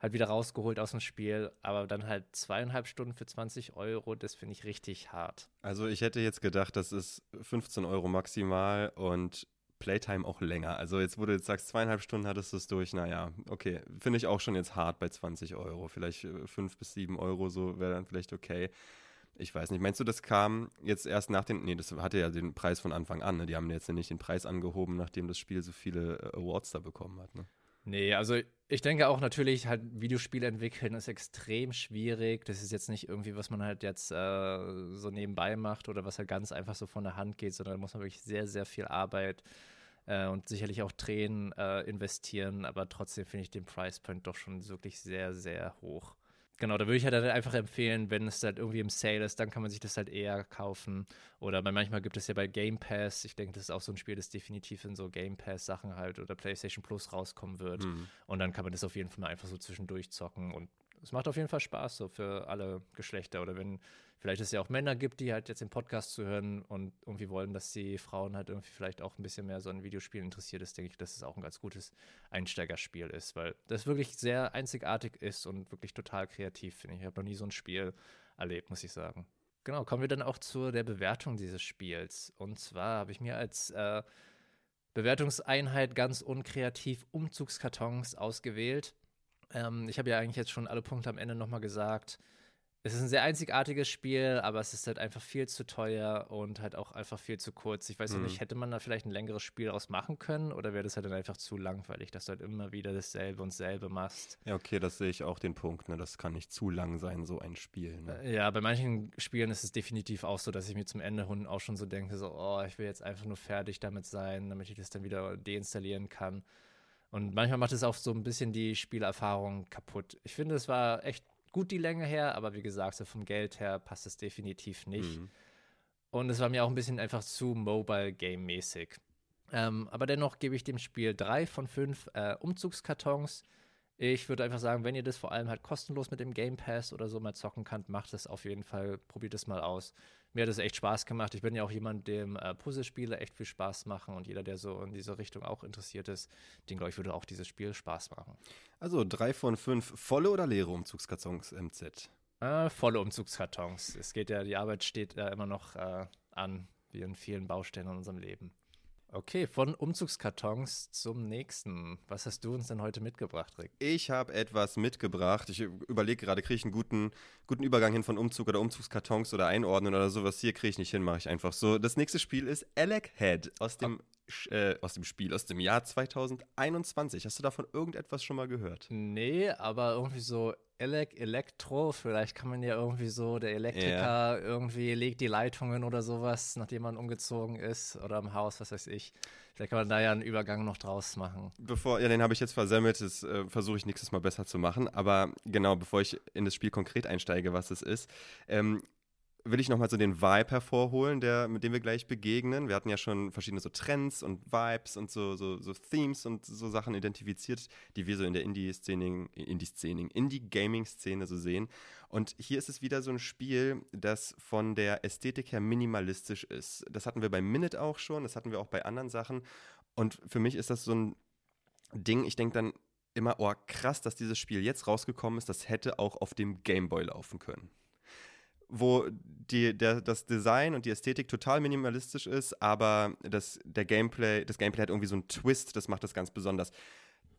halt wieder rausgeholt aus dem Spiel. Aber dann halt zweieinhalb Stunden für 20 Euro, das finde ich richtig hart. Also ich hätte jetzt gedacht, das ist 15 Euro maximal und Playtime auch länger. Also jetzt, wo du jetzt sagst, zweieinhalb Stunden hattest du es durch, naja, okay, finde ich auch schon jetzt hart bei 20 Euro. Vielleicht äh, fünf bis sieben Euro, so wäre dann vielleicht okay. Ich weiß nicht. Meinst du, das kam jetzt erst nach den. Nee, das hatte ja den Preis von Anfang an. Ne? Die haben jetzt ja nicht den Preis angehoben, nachdem das Spiel so viele äh, Awards da bekommen hat. Ne? Nee, also ich denke auch natürlich, halt Videospiele entwickeln ist extrem schwierig. Das ist jetzt nicht irgendwie, was man halt jetzt äh, so nebenbei macht oder was halt ganz einfach so von der Hand geht, sondern da muss man wirklich sehr, sehr viel Arbeit äh, und sicherlich auch Tränen äh, investieren. Aber trotzdem finde ich den Price Point doch schon wirklich sehr, sehr hoch. Genau, da würde ich halt einfach empfehlen, wenn es halt irgendwie im Sale ist, dann kann man sich das halt eher kaufen. Oder manchmal gibt es ja bei Game Pass, ich denke, das ist auch so ein Spiel, das definitiv in so Game Pass Sachen halt oder PlayStation Plus rauskommen wird. Mhm. Und dann kann man das auf jeden Fall mal einfach so zwischendurch zocken und es macht auf jeden Fall Spaß, so für alle Geschlechter. Oder wenn vielleicht es ja auch Männer gibt, die halt jetzt den Podcast zuhören und irgendwie wollen, dass die Frauen halt irgendwie vielleicht auch ein bisschen mehr so an Videospielen interessiert ist, denke ich, dass es auch ein ganz gutes Einsteigerspiel ist, weil das wirklich sehr einzigartig ist und wirklich total kreativ, finde ich. Ich habe noch nie so ein Spiel erlebt, muss ich sagen. Genau, kommen wir dann auch zu der Bewertung dieses Spiels. Und zwar habe ich mir als äh, Bewertungseinheit ganz unkreativ Umzugskartons ausgewählt. Ähm, ich habe ja eigentlich jetzt schon alle Punkte am Ende nochmal gesagt. Es ist ein sehr einzigartiges Spiel, aber es ist halt einfach viel zu teuer und halt auch einfach viel zu kurz. Ich weiß mhm. nicht, hätte man da vielleicht ein längeres Spiel daraus machen können oder wäre das halt dann einfach zu langweilig, dass du halt immer wieder dasselbe und selbe machst? Ja, okay, das sehe ich auch den Punkt. Ne? Das kann nicht zu lang sein, so ein Spiel. Ne? Äh, ja, bei manchen Spielen ist es definitiv auch so, dass ich mir zum Ende hin auch schon so denke, so, oh, ich will jetzt einfach nur fertig damit sein, damit ich das dann wieder deinstallieren kann. Und manchmal macht es auch so ein bisschen die Spielerfahrung kaputt. Ich finde, es war echt gut die Länge her, aber wie gesagt, so vom Geld her passt es definitiv nicht. Mhm. Und es war mir auch ein bisschen einfach zu Mobile-Game-mäßig. Ähm, aber dennoch gebe ich dem Spiel drei von fünf äh, Umzugskartons. Ich würde einfach sagen, wenn ihr das vor allem halt kostenlos mit dem Game Pass oder so mal zocken könnt, macht es auf jeden Fall, probiert es mal aus mir hat es echt Spaß gemacht. Ich bin ja auch jemand, dem äh, Puzzlespiele echt viel Spaß machen und jeder, der so in diese Richtung auch interessiert ist, den glaube ich, würde auch dieses Spiel Spaß machen. Also drei von fünf volle oder leere Umzugskartons MZ? Äh, volle Umzugskartons. Es geht ja, die Arbeit steht ja immer noch äh, an. wie in vielen Baustellen in unserem Leben. Okay, von Umzugskartons zum nächsten. Was hast du uns denn heute mitgebracht, Rick? Ich habe etwas mitgebracht. Ich überlege gerade, kriege ich einen guten, guten Übergang hin von Umzug oder Umzugskartons oder Einordnen oder sowas. Hier kriege ich nicht hin, mache ich einfach so. Das nächste Spiel ist Alec Head aus dem, äh, aus dem Spiel, aus dem Jahr 2021. Hast du davon irgendetwas schon mal gehört? Nee, aber irgendwie so Elec Elektro, vielleicht kann man ja irgendwie so, der Elektriker ja. irgendwie legt die Leitungen oder sowas, nachdem man umgezogen ist oder im Haus, was weiß ich. Vielleicht kann man da ja einen Übergang noch draus machen. Bevor, ja, den habe ich jetzt versemmelt, das äh, versuche ich nächstes Mal besser zu machen. Aber genau, bevor ich in das Spiel konkret einsteige, was es ist, ähm, will ich nochmal so den Vibe hervorholen, der, mit dem wir gleich begegnen. Wir hatten ja schon verschiedene so Trends und Vibes und so, so, so Themes und so Sachen identifiziert, die wir so in der Indie-Szene, Indie-Szene, Indie-Gaming-Szene so sehen. Und hier ist es wieder so ein Spiel, das von der Ästhetik her minimalistisch ist. Das hatten wir bei Minute auch schon, das hatten wir auch bei anderen Sachen. Und für mich ist das so ein Ding, ich denke dann immer, oh krass, dass dieses Spiel jetzt rausgekommen ist, das hätte auch auf dem Gameboy laufen können wo die, der, das Design und die Ästhetik total minimalistisch ist, aber das, der Gameplay, das Gameplay hat irgendwie so einen Twist, das macht das ganz besonders.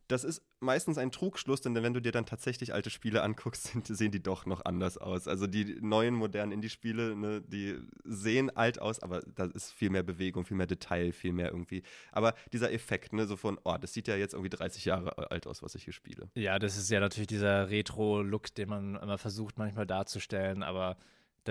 Das ist meistens ein Trugschluss, denn wenn du dir dann tatsächlich alte Spiele anguckst, sind, sehen die doch noch anders aus. Also die neuen modernen Indie-Spiele, ne, die sehen alt aus, aber da ist viel mehr Bewegung, viel mehr Detail, viel mehr irgendwie. Aber dieser Effekt, ne, so von, oh, das sieht ja jetzt irgendwie 30 Jahre alt aus, was ich hier spiele. Ja, das ist ja natürlich dieser Retro-Look, den man immer versucht manchmal darzustellen, aber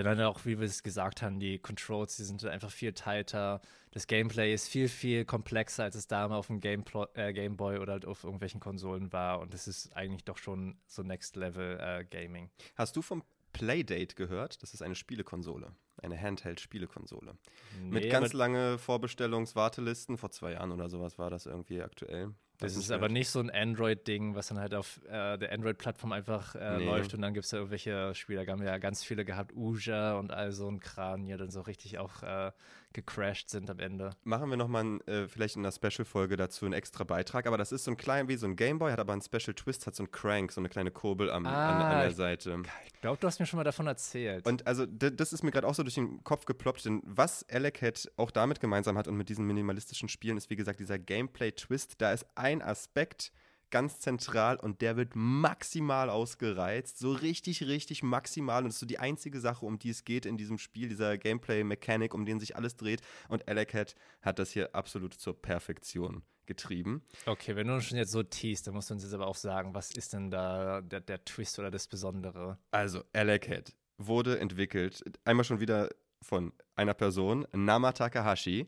dann auch, wie wir es gesagt haben, die Controls, die sind einfach viel tighter. Das Gameplay ist viel, viel komplexer, als es damals auf dem Game, äh, Game Boy oder halt auf irgendwelchen Konsolen war. Und es ist eigentlich doch schon so Next Level äh, Gaming. Hast du vom Playdate gehört? Das ist eine Spielekonsole. Eine Handheld-Spielekonsole. Nee, Mit ganz lange Vorbestellungswartelisten. Vor zwei Jahren oder sowas war das irgendwie aktuell. Das, ist aber nicht so ein Android-Ding, was dann halt auf äh, der Android-Plattform einfach äh, nee. läuft und dann gibt es da irgendwelche Spiele. Da haben wir ja ganz viele gehabt, Uja und all so ein Kran, die dann so richtig auch äh, gecrashed sind am Ende. Machen wir nochmal äh, vielleicht in einer Special-Folge dazu einen extra Beitrag, aber das ist so ein klein wie so ein Gameboy, hat aber einen Special Twist, hat so ein Crank, so eine kleine Kurbel am, ah, an, an, der Seite. Ich glaube, du hast mir schon mal davon erzählt. Und also das ist mir gerade auch so durch den Kopf geploppt, denn was Alec auch damit gemeinsam hat und mit diesen minimalistischen Spielen ist, wie gesagt, dieser Gameplay-Twist. Da ist ein Aspekt, ganz zentral und der wird maximal ausgereizt. So richtig, richtig maximal. Und das ist so die einzige Sache, um die es geht in diesem Spiel, dieser Gameplay-Mechanik, um den sich alles dreht. Und Alacat hat das hier absolut zur Perfektion getrieben. Okay, wenn du schon jetzt so teast, dann musst du uns jetzt aber auch sagen, was ist denn da der, der Twist oder das Besondere? Also, Alacat wurde entwickelt, einmal schon wieder von einer Person, Nama Takahashi.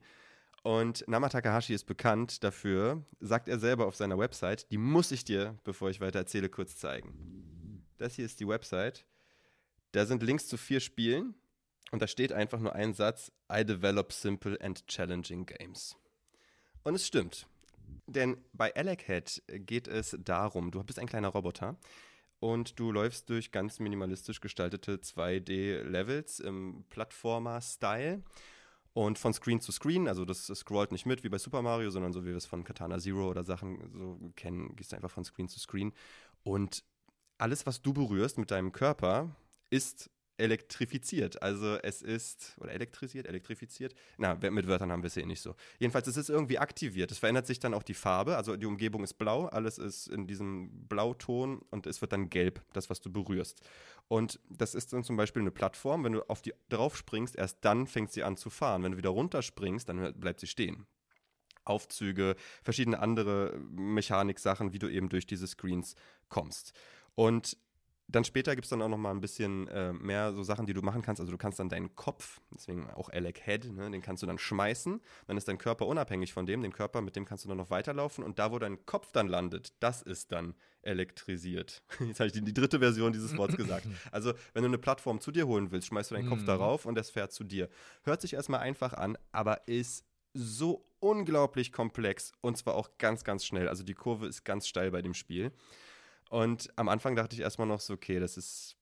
Und Nama Takahashi ist bekannt dafür, sagt er selber auf seiner Website, die muss ich dir, bevor ich weiter erzähle, kurz zeigen. Das hier ist die Website. Da sind Links zu vier Spielen und da steht einfach nur ein Satz: I develop simple and challenging games. Und es stimmt. Denn bei Alec geht es darum, du bist ein kleiner Roboter und du läufst durch ganz minimalistisch gestaltete 2D-Levels im Plattformer-Style. Und von Screen zu Screen, also das, scrollt nicht mit wie bei Super Mario, sondern so wie wir es von Katana Zero oder Sachen so kennen, gehst du einfach von Screen zu Screen. Und alles, was du berührst mit deinem Körper, ist elektrifiziert. Also es ist, oder elektrisiert, elektrifiziert. Na, mit Wörtern haben wir es hier nicht so. Jedenfalls, es ist irgendwie aktiviert. Es verändert sich dann auch die Farbe. Also die Umgebung ist blau, alles ist in diesem Blauton und es wird dann gelb, das, was du berührst. Und das ist dann zum Beispiel eine Plattform. Wenn du auf die drauf springst, erst dann fängt sie an zu fahren. Wenn du wieder runterspringst, dann bleibt sie stehen. Aufzüge, verschiedene andere Mechaniksachen, wie du eben durch diese Screens kommst. Und dann später gibt es dann auch noch mal ein bisschen äh, mehr so Sachen, die du machen kannst. Also du kannst dann deinen Kopf, deswegen auch Alec Head, ne, den kannst du dann schmeißen. Dann ist dein Körper unabhängig von dem. Den Körper, mit dem kannst du dann noch weiterlaufen. Und da, wo dein Kopf dann landet, das ist dann elektrisiert. Jetzt habe ich die, die, dritte Version dieses Wortes gesagt. Also wenn du eine Plattform zu dir holen willst, schmeißt du deinen Kopf mhm. darauf und das fährt zu dir. Hört sich erstmal einfach an, aber ist so unglaublich komplex und zwar auch ganz, ganz schnell. Also die Kurve ist ganz steil bei dem Spiel. Und am Anfang dachte ich erstmal noch so, okay, das ist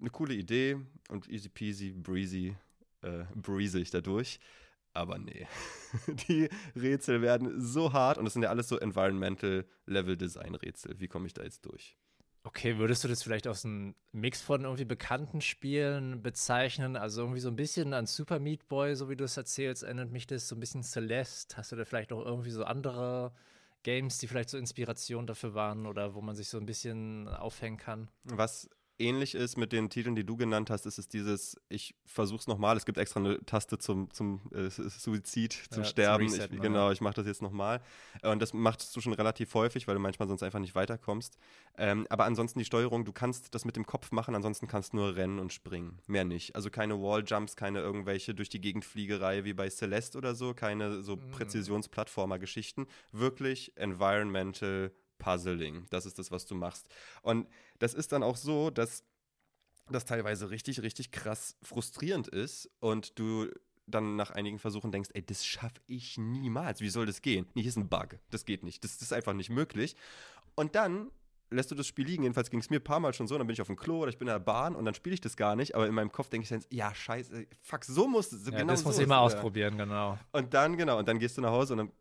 eine coole Idee und easy peasy, breezy, äh, breezy ich da durch. Aber nee, die Rätsel werden so hart und das sind ja alles so Environmental Level Design Rätsel. Wie komme ich da jetzt durch? Okay, würdest du das vielleicht aus einem Mix von irgendwie bekannten Spielen bezeichnen? Also irgendwie so ein bisschen an Super Meat Boy, so wie du es erzählst, erinnert mich das so ein bisschen Celeste. Hast du da vielleicht auch irgendwie so andere Games, die vielleicht so Inspiration dafür waren oder wo man sich so ein bisschen aufhängen kann? Was ähnlich ist mit den Titeln, die du genannt hast, ist es dieses, ich versuch's nochmal, es gibt extra eine Taste zum, zum äh, Suizid, zum ja, Sterben. Zum Reset, ich, genau, ich mache das jetzt nochmal. Und das machst du schon relativ häufig, weil du manchmal sonst einfach nicht weiterkommst. Ähm, aber ansonsten die Steuerung, du kannst das mit dem Kopf machen, ansonsten kannst du nur rennen und springen. Mehr nicht. Also keine Walljumps, keine irgendwelche durch die Gegend Fliegerei wie bei Celeste oder so, keine so mhm. Präzisionsplattformer-Geschichten. Wirklich environmental Puzzling. Das ist das, was du machst. Und das ist dann auch so, dass das teilweise richtig, richtig krass frustrierend ist und du dann nach einigen Versuchen denkst, ey, das schaffe ich niemals. Wie soll das gehen? Nee, hier ist ein Bug. Das geht nicht. Das, das ist einfach nicht möglich. Und dann lässt du das Spiel liegen. Jedenfalls ging es mir ein paar Mal schon so. Dann bin ich auf dem Klo oder ich bin in der Bahn und dann spiele ich das gar nicht. Aber in meinem Kopf denke ich dann, ja, scheiße, fuck, so muss es. Ja, genau das so muss ich mal ausprobieren, genau. Und dann, genau, und dann gehst du nach Hause und dann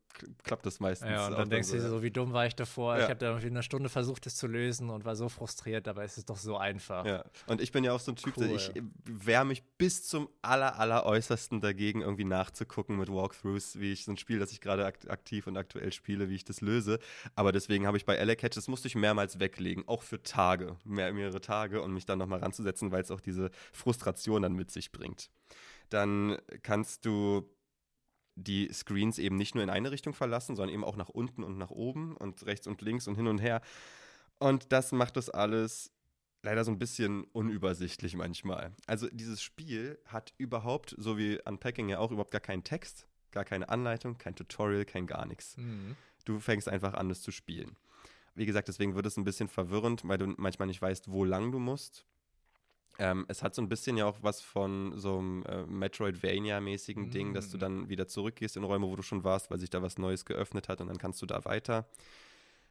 klappt das meistens. Ja, und dann denkst du dir so, wie dumm war ich davor? Ja. Ich habe da irgendwie eine Stunde versucht, das zu lösen und war so frustriert, dabei ist es doch so einfach. Ja, und ich bin ja auch so ein Typ, cool. ich wehre mich bis zum aller, aller Äußersten dagegen, irgendwie nachzugucken mit Walkthroughs, wie ich so ein Spiel, das ich gerade aktiv und aktuell spiele, wie ich das löse. Aber deswegen habe ich bei Catch, das musste ich mehrmals weglegen, auch für Tage, mehr, mehrere Tage, und mich dann nochmal ranzusetzen, weil es auch diese Frustration dann mit sich bringt. Dann kannst du die Screens eben nicht nur in eine Richtung verlassen, sondern eben auch nach unten und nach oben und rechts und links und hin und her. Und das macht das alles leider so ein bisschen unübersichtlich manchmal. Also dieses Spiel hat überhaupt, so wie Unpacking ja auch, überhaupt gar keinen Text, gar keine Anleitung, kein Tutorial, kein gar nichts. Mhm. Du fängst einfach an, es zu spielen. Wie gesagt, deswegen wird es ein bisschen verwirrend, weil du manchmal nicht weißt, wo lang du musst. Ähm, es hat so ein bisschen ja auch was von so einem äh, Metroidvania-mäßigen mm. Ding, dass du mm. dann wieder zurückgehst in Räume, wo du schon warst, weil sich da was Neues geöffnet hat und dann kannst du da weiter.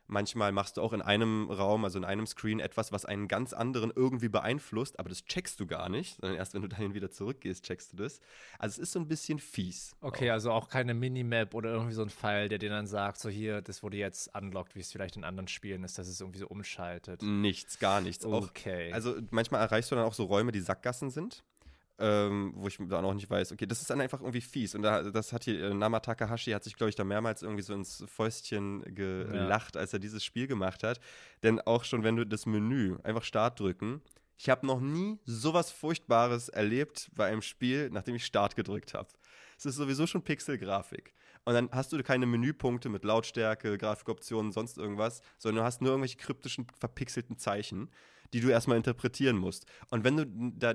Manchmal machst du auch in einem Raum, also in einem Screen, etwas, was einen ganz anderen irgendwie beeinflusst, aber das checkst du gar nicht, sondern erst wenn du dahin wieder zurückgehst, checkst du das. Also es ist so ein bisschen fies. Okay, auch. also auch keine Minimap oder irgendwie so ein Pfeil, der dir dann sagt, so hier, das wurde jetzt unlocked, wie es vielleicht in anderen Spielen ist, dass es irgendwie so umschaltet. Nichts, gar nichts. Okay. Auch, also manchmal erreichst du dann auch so Räume, die Sackgassen sind ähm, wo ich dann auch nicht weiß, okay, das ist dann einfach irgendwie fies. Und da, das hat hier, äh, Nama Takahashi hat sich, glaube ich, da mehrmals irgendwie so ins Fäustchen gelacht, ja. als er dieses Spiel gemacht hat. Denn auch schon, wenn du das Menü einfach Start drücken, ich habe noch nie sowas Furchtbares erlebt bei einem Spiel, nachdem ich Start gedrückt habe. Es ist sowieso schon Pixel-Grafik. Und dann hast du keine Menüpunkte mit Lautstärke, Grafikoptionen, sonst irgendwas, sondern du hast nur irgendwelche kryptischen, verpixelten Zeichen, die du erstmal interpretieren musst. Und wenn du da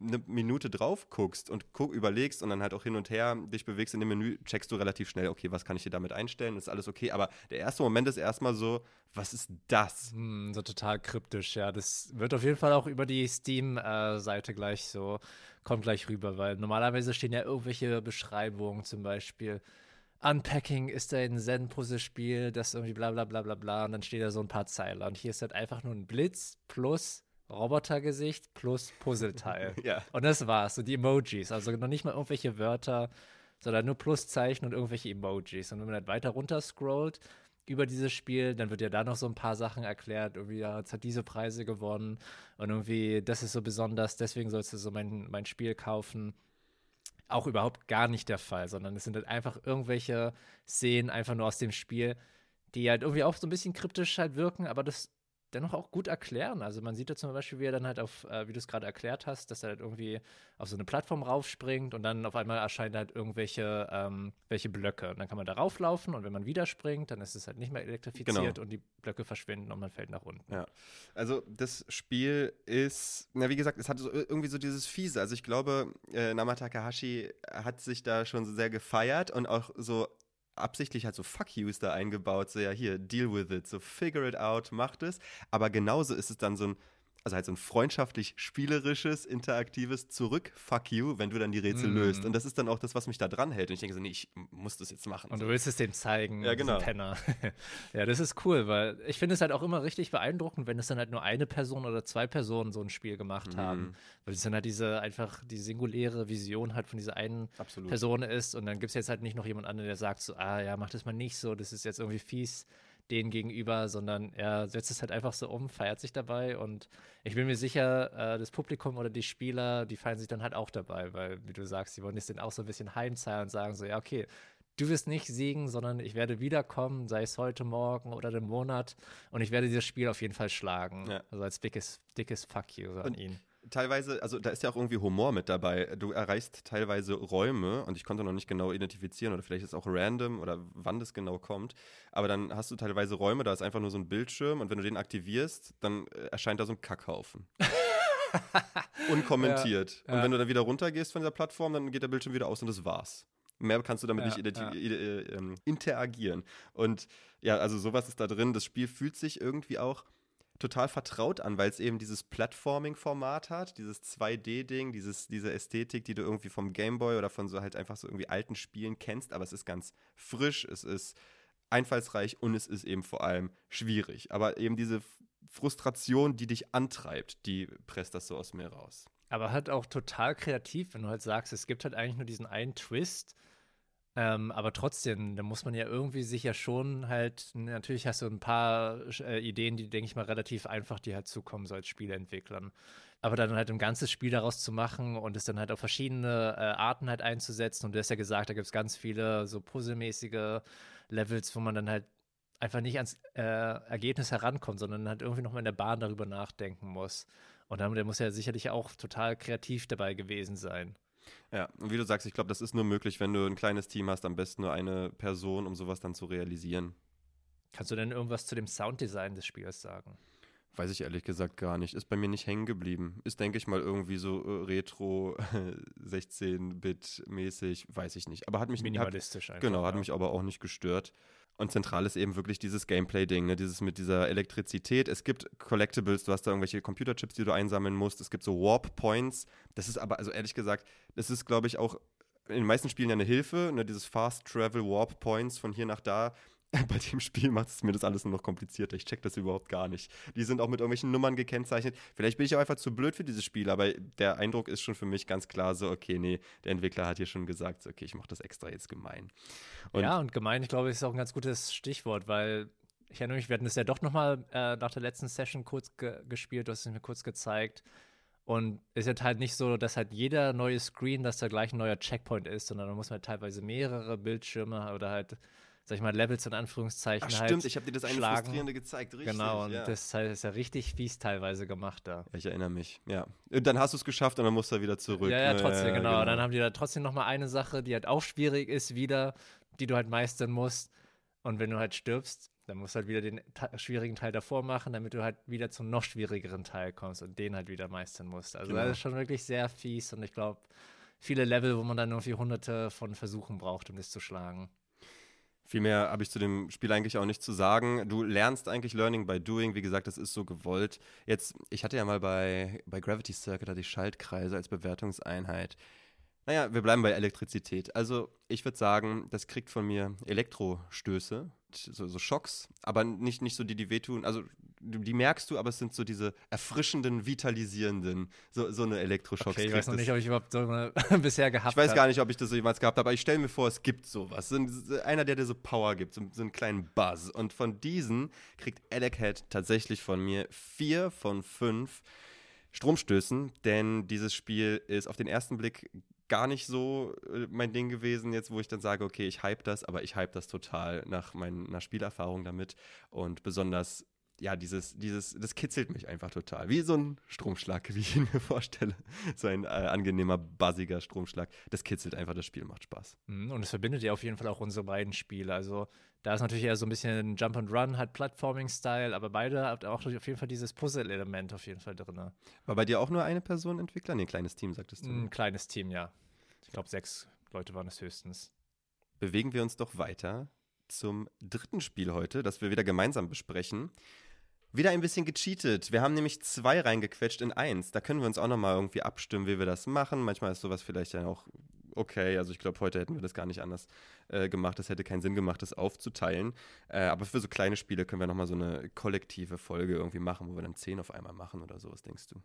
eine Minute drauf guckst und guck, überlegst und dann halt auch hin und her dich bewegst in dem Menü, checkst du relativ schnell, okay, was kann ich dir damit einstellen, ist alles okay. Aber der erste Moment ist erstmal so, was ist das? Hm, so total kryptisch, ja. Das wird auf jeden Fall auch über die Steam-Seite gleich so, kommt gleich rüber, weil normalerweise stehen ja irgendwelche Beschreibungen, zum Beispiel. Unpacking ist ein Zen-Puzzle-Spiel, das irgendwie bla bla bla bla bla und dann steht da so ein paar Zeilen. Und hier ist halt einfach nur ein Blitz plus Robotergesicht plus Puzzleteil. ja. Und das war's. So die Emojis. Also noch nicht mal irgendwelche Wörter, sondern nur Pluszeichen und irgendwelche Emojis. Und wenn man halt weiter runter scrollt über dieses Spiel, dann wird ja da noch so ein paar Sachen erklärt. Irgendwie, ja, jetzt hat diese Preise gewonnen und irgendwie, das ist so besonders, deswegen sollst du so mein, mein Spiel kaufen. Auch überhaupt gar nicht der Fall, sondern es sind halt einfach irgendwelche Szenen einfach nur aus dem Spiel, die halt irgendwie auch so ein bisschen kryptisch halt wirken, aber das dennoch auch gut erklären. Also man sieht da zum Beispiel, wie er dann halt auf, äh, wie du es gerade erklärt hast, dass er halt irgendwie auf so eine Plattform raufspringt und dann auf einmal erscheinen halt irgendwelche ähm, welche Blöcke. Und dann kann man da rauflaufen und wenn man wieder springt, dann ist es halt nicht mehr elektrifiziert genau. und die Blöcke verschwinden und man fällt nach unten. Ja. Also das Spiel ist, na wie gesagt, es hat so, irgendwie so dieses Fiese. Also ich glaube, äh, Nama Takahashi hat sich da schon sehr gefeiert und auch so absichtlich halt so Fuck yous da eingebaut, so ja, hier, deal with it, so figure it out, macht es. Aber genauso ist es dann so ein, also halt so ein freundschaftlich spielerisches, interaktives Zurück, fuck you, wenn du dann die Rätsel mm. löst. Und das ist dann auch das, was mich da dran hält. Und ich denke so, nee, ich muss das jetzt machen. Und du willst es dem zeigen, ja, genau. Penner. ja, das ist cool, weil ich finde es halt auch immer richtig beeindruckend, wenn es dann halt nur eine Person oder zwei Personen so ein Spiel gemacht mm. haben. Weil es dann halt diese einfach die singuläre Vision halt von dieser einen Absolut. Person ist. Und dann gibt es jetzt halt nicht noch jemand anderen, der sagt so, ah ja, mach das mal nicht so, das ist jetzt irgendwie fies denen gegenüber, sondern er setzt es halt einfach so um, feiert sich dabei und ich bin mir sicher, äh, das Publikum oder die Spieler, die feiern sich dann halt auch dabei, weil, wie du sagst, die wollen jetzt auch so ein bisschen heimzahlen und sagen so, ja, okay, du wirst nicht siegen, sondern ich werde wiederkommen, sei es heute Morgen oder den Monat und ich werde dieses Spiel auf jeden Fall schlagen. Ja. Also als dickes, dickes Fuck you an ihn teilweise, also da ist ja auch irgendwie Humor mit dabei. Du erreichst teilweise Räume und ich konnte noch nicht genau identifizieren oder vielleicht ist es auch random oder wann das genau kommt. Aber dann hast du teilweise Räume, da ist einfach nur so ein Bildschirm und wenn du den aktivierst, dann äh, erscheint da so ein Kackhaufen. Unkommentiert. Ja, ja. Und wenn du dann wieder runtergehst von dieser Plattform, dann geht der Bildschirm wieder aus und das war's. Mehr kannst du damit ja, nicht ja. Äh, ähm, interagieren. Und ja, also sowas ist da drin. Das Spiel fühlt sich irgendwie auch total vertraut an, weil es eben dieses Platforming-Format hat, dieses 2D-Ding, diese Ästhetik, die du irgendwie vom Gameboy oder von so halt einfach so irgendwie alten Spielen kennst, aber es ist ganz frisch, es ist einfallsreich und es ist eben vor allem schwierig. Aber eben diese Frustration, die dich antreibt, die presst das so aus mir raus. Aber halt auch total kreativ, wenn du halt sagst, es gibt halt eigentlich nur diesen einen Twist ähm, aber trotzdem, da muss man ja irgendwie sich ja schon halt, natürlich hast du ein paar äh, Ideen, die, denke ich mal, relativ einfach dir halt zukommen, so als Spieleentwicklern. Aber dann halt ein ganzes Spiel daraus zu machen und es dann halt auf verschiedene äh, Arten halt einzusetzen. Und du hast ja gesagt, da gibt es ganz viele so puzzelmäßige Levels, wo man dann halt einfach nicht ans äh, Ergebnis herankommt, sondern halt irgendwie nochmal in der Bahn darüber nachdenken muss. Und der muss ja sicherlich auch total kreativ dabei gewesen sein. Ja, und wie du sagst, ich glaube, das ist nur möglich, wenn du ein kleines Team hast, am besten nur eine Person, um sowas dann zu realisieren. Kannst du denn irgendwas zu dem Sounddesign des Spiels sagen? Weiß ich ehrlich gesagt gar nicht. Ist bei mir nicht hängen geblieben. Ist, denke ich mal, irgendwie so äh, Retro 16-Bit-mäßig, weiß ich nicht. Aber hat mich minimalistisch hat, einfach. Genau, hat ja. mich aber auch nicht gestört. Und zentral ist eben wirklich dieses Gameplay-Ding, ne? dieses mit dieser Elektrizität. Es gibt Collectibles, du hast da irgendwelche Computerchips, die du einsammeln musst. Es gibt so Warp-Points. Das ist aber, also ehrlich gesagt, das ist, glaube ich, auch in den meisten Spielen ja eine Hilfe, ne? dieses Fast Travel Warp Points von hier nach da. bei dem Spiel macht es mir das alles nur noch komplizierter. Ich check das überhaupt gar nicht. Die sind auch mit irgendwelchen Nummern gekennzeichnet. Vielleicht bin ich auch einfach zu blöd für dieses Spiel, aber der Eindruck ist schon für mich ganz klar so, okay, nee, der Entwickler hat hier schon gesagt, so, okay, ich mache das extra jetzt gemein. Und ja, und gemein, ich glaube, ist auch ein ganz gutes Stichwort, weil ich erinnere mich, wir hatten das ja doch nochmal äh, nach der letzten Session kurz ge gespielt, du hast es mir kurz gezeigt. Und es ist halt, halt nicht so, dass halt jeder neue Screen, dass da gleich ein neuer Checkpoint ist, sondern da muss man halt teilweise mehrere Bildschirme oder halt sag ich mal, Levels in Anführungszeichen Ach, halt stimmt, ich habe dir das eine schlagen. frustrierende gezeigt, richtig. Genau, und ja. das ist ja richtig fies teilweise gemacht da. Ich erinnere mich, ja. Und dann hast du es geschafft und dann musst du wieder zurück. Ja, ja, trotzdem, ja, genau. genau. Und dann haben die da trotzdem noch mal eine Sache, die halt auch schwierig ist wieder, die du halt meistern musst. Und wenn du halt stirbst, dann musst du halt wieder den schwierigen Teil davor machen, damit du halt wieder zum noch schwierigeren Teil kommst und den halt wieder meistern musst. Also genau. das ist schon wirklich sehr fies und ich glaube, viele Level, wo man dann irgendwie hunderte von Versuchen braucht, um das zu schlagen. Viel mehr habe ich zu dem Spiel eigentlich auch nicht zu sagen. Du lernst eigentlich Learning by Doing. Wie gesagt, das ist so gewollt. Jetzt, ich hatte ja mal bei, bei Gravity Circuit die Schaltkreise als Bewertungseinheit. Naja, wir bleiben bei Elektrizität. Also, ich würde sagen, das kriegt von mir Elektrostöße, so, so Schocks, aber nicht, nicht so die, die wehtun. Also, die merkst du, aber es sind so diese erfrischenden, vitalisierenden, so, so eine Elektroschock. Okay, ich weiß noch nicht, ob ich überhaupt so eine bisher gehabt habe. Ich weiß gar nicht, ob ich das jemals gehabt habe, aber ich stelle mir vor, es gibt sowas. So einer, der dir so Power gibt, so, so einen kleinen Buzz. Und von diesen kriegt Elechead tatsächlich von mir vier von fünf Stromstößen, denn dieses Spiel ist auf den ersten Blick gar nicht so äh, mein Ding gewesen, jetzt wo ich dann sage, okay, ich hype das, aber ich hype das total nach meiner Spielerfahrung damit und besonders ja, dieses, dieses, das kitzelt mich einfach total. Wie so ein Stromschlag, wie ich ihn mir vorstelle. So ein äh, angenehmer, buzziger Stromschlag. Das kitzelt einfach, das Spiel macht Spaß. Mhm, und es verbindet ja auf jeden Fall auch unsere beiden Spiele. Also da ist natürlich eher so ein bisschen Jump and Run, halt Platforming-Style, aber beide haben auch auf jeden Fall dieses Puzzle-Element auf jeden Fall drin. War bei dir auch nur eine Person Entwickler? Nee, ein kleines Team, sagtest du. Ein kleines Team, ja. Ich glaube, sechs Leute waren es höchstens. Bewegen wir uns doch weiter zum dritten Spiel heute, das wir wieder gemeinsam besprechen. Wieder ein bisschen gecheatet. Wir haben nämlich zwei reingequetscht in eins. Da können wir uns auch nochmal irgendwie abstimmen, wie wir das machen. Manchmal ist sowas vielleicht dann auch okay. Also ich glaube, heute hätten wir das gar nicht anders äh, gemacht. Es hätte keinen Sinn gemacht, das aufzuteilen. Äh, aber für so kleine Spiele können wir nochmal so eine kollektive Folge irgendwie machen, wo wir dann zehn auf einmal machen oder so. Was denkst du?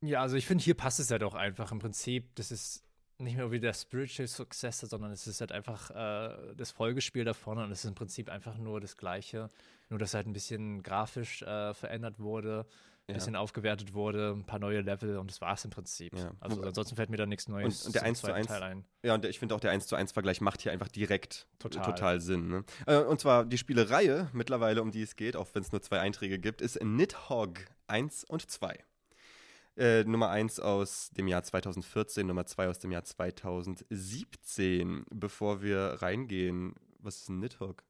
Ja, also ich finde, hier passt es halt doch einfach. Im Prinzip, das ist nicht mehr wie der Spiritual Successor, sondern es ist halt einfach äh, das Folgespiel da vorne und es ist im Prinzip einfach nur das Gleiche nur dass halt ein bisschen grafisch äh, verändert wurde, ein Ja. bisschen aufgewertet wurde, ein paar neue Level und das war es im Prinzip. Ja. Also ansonsten fällt mir da nichts Neues Und- und der zum 1 zu zweiten 1 Teil ein. Ja, und ich finde auch der 1 zu 1 Vergleich macht hier einfach direkt Total. total Sinn. Ne? Äh, Und zwar die Spielereihe mittlerweile, um die es geht, auch wenn es nur zwei Einträge gibt, ist Nidhogg 1 und 2. Äh, Nummer 1 aus dem Jahr 2014, Nummer 2 aus dem Jahr 2017. Bevor wir reingehen, was ist ein Nidhogg?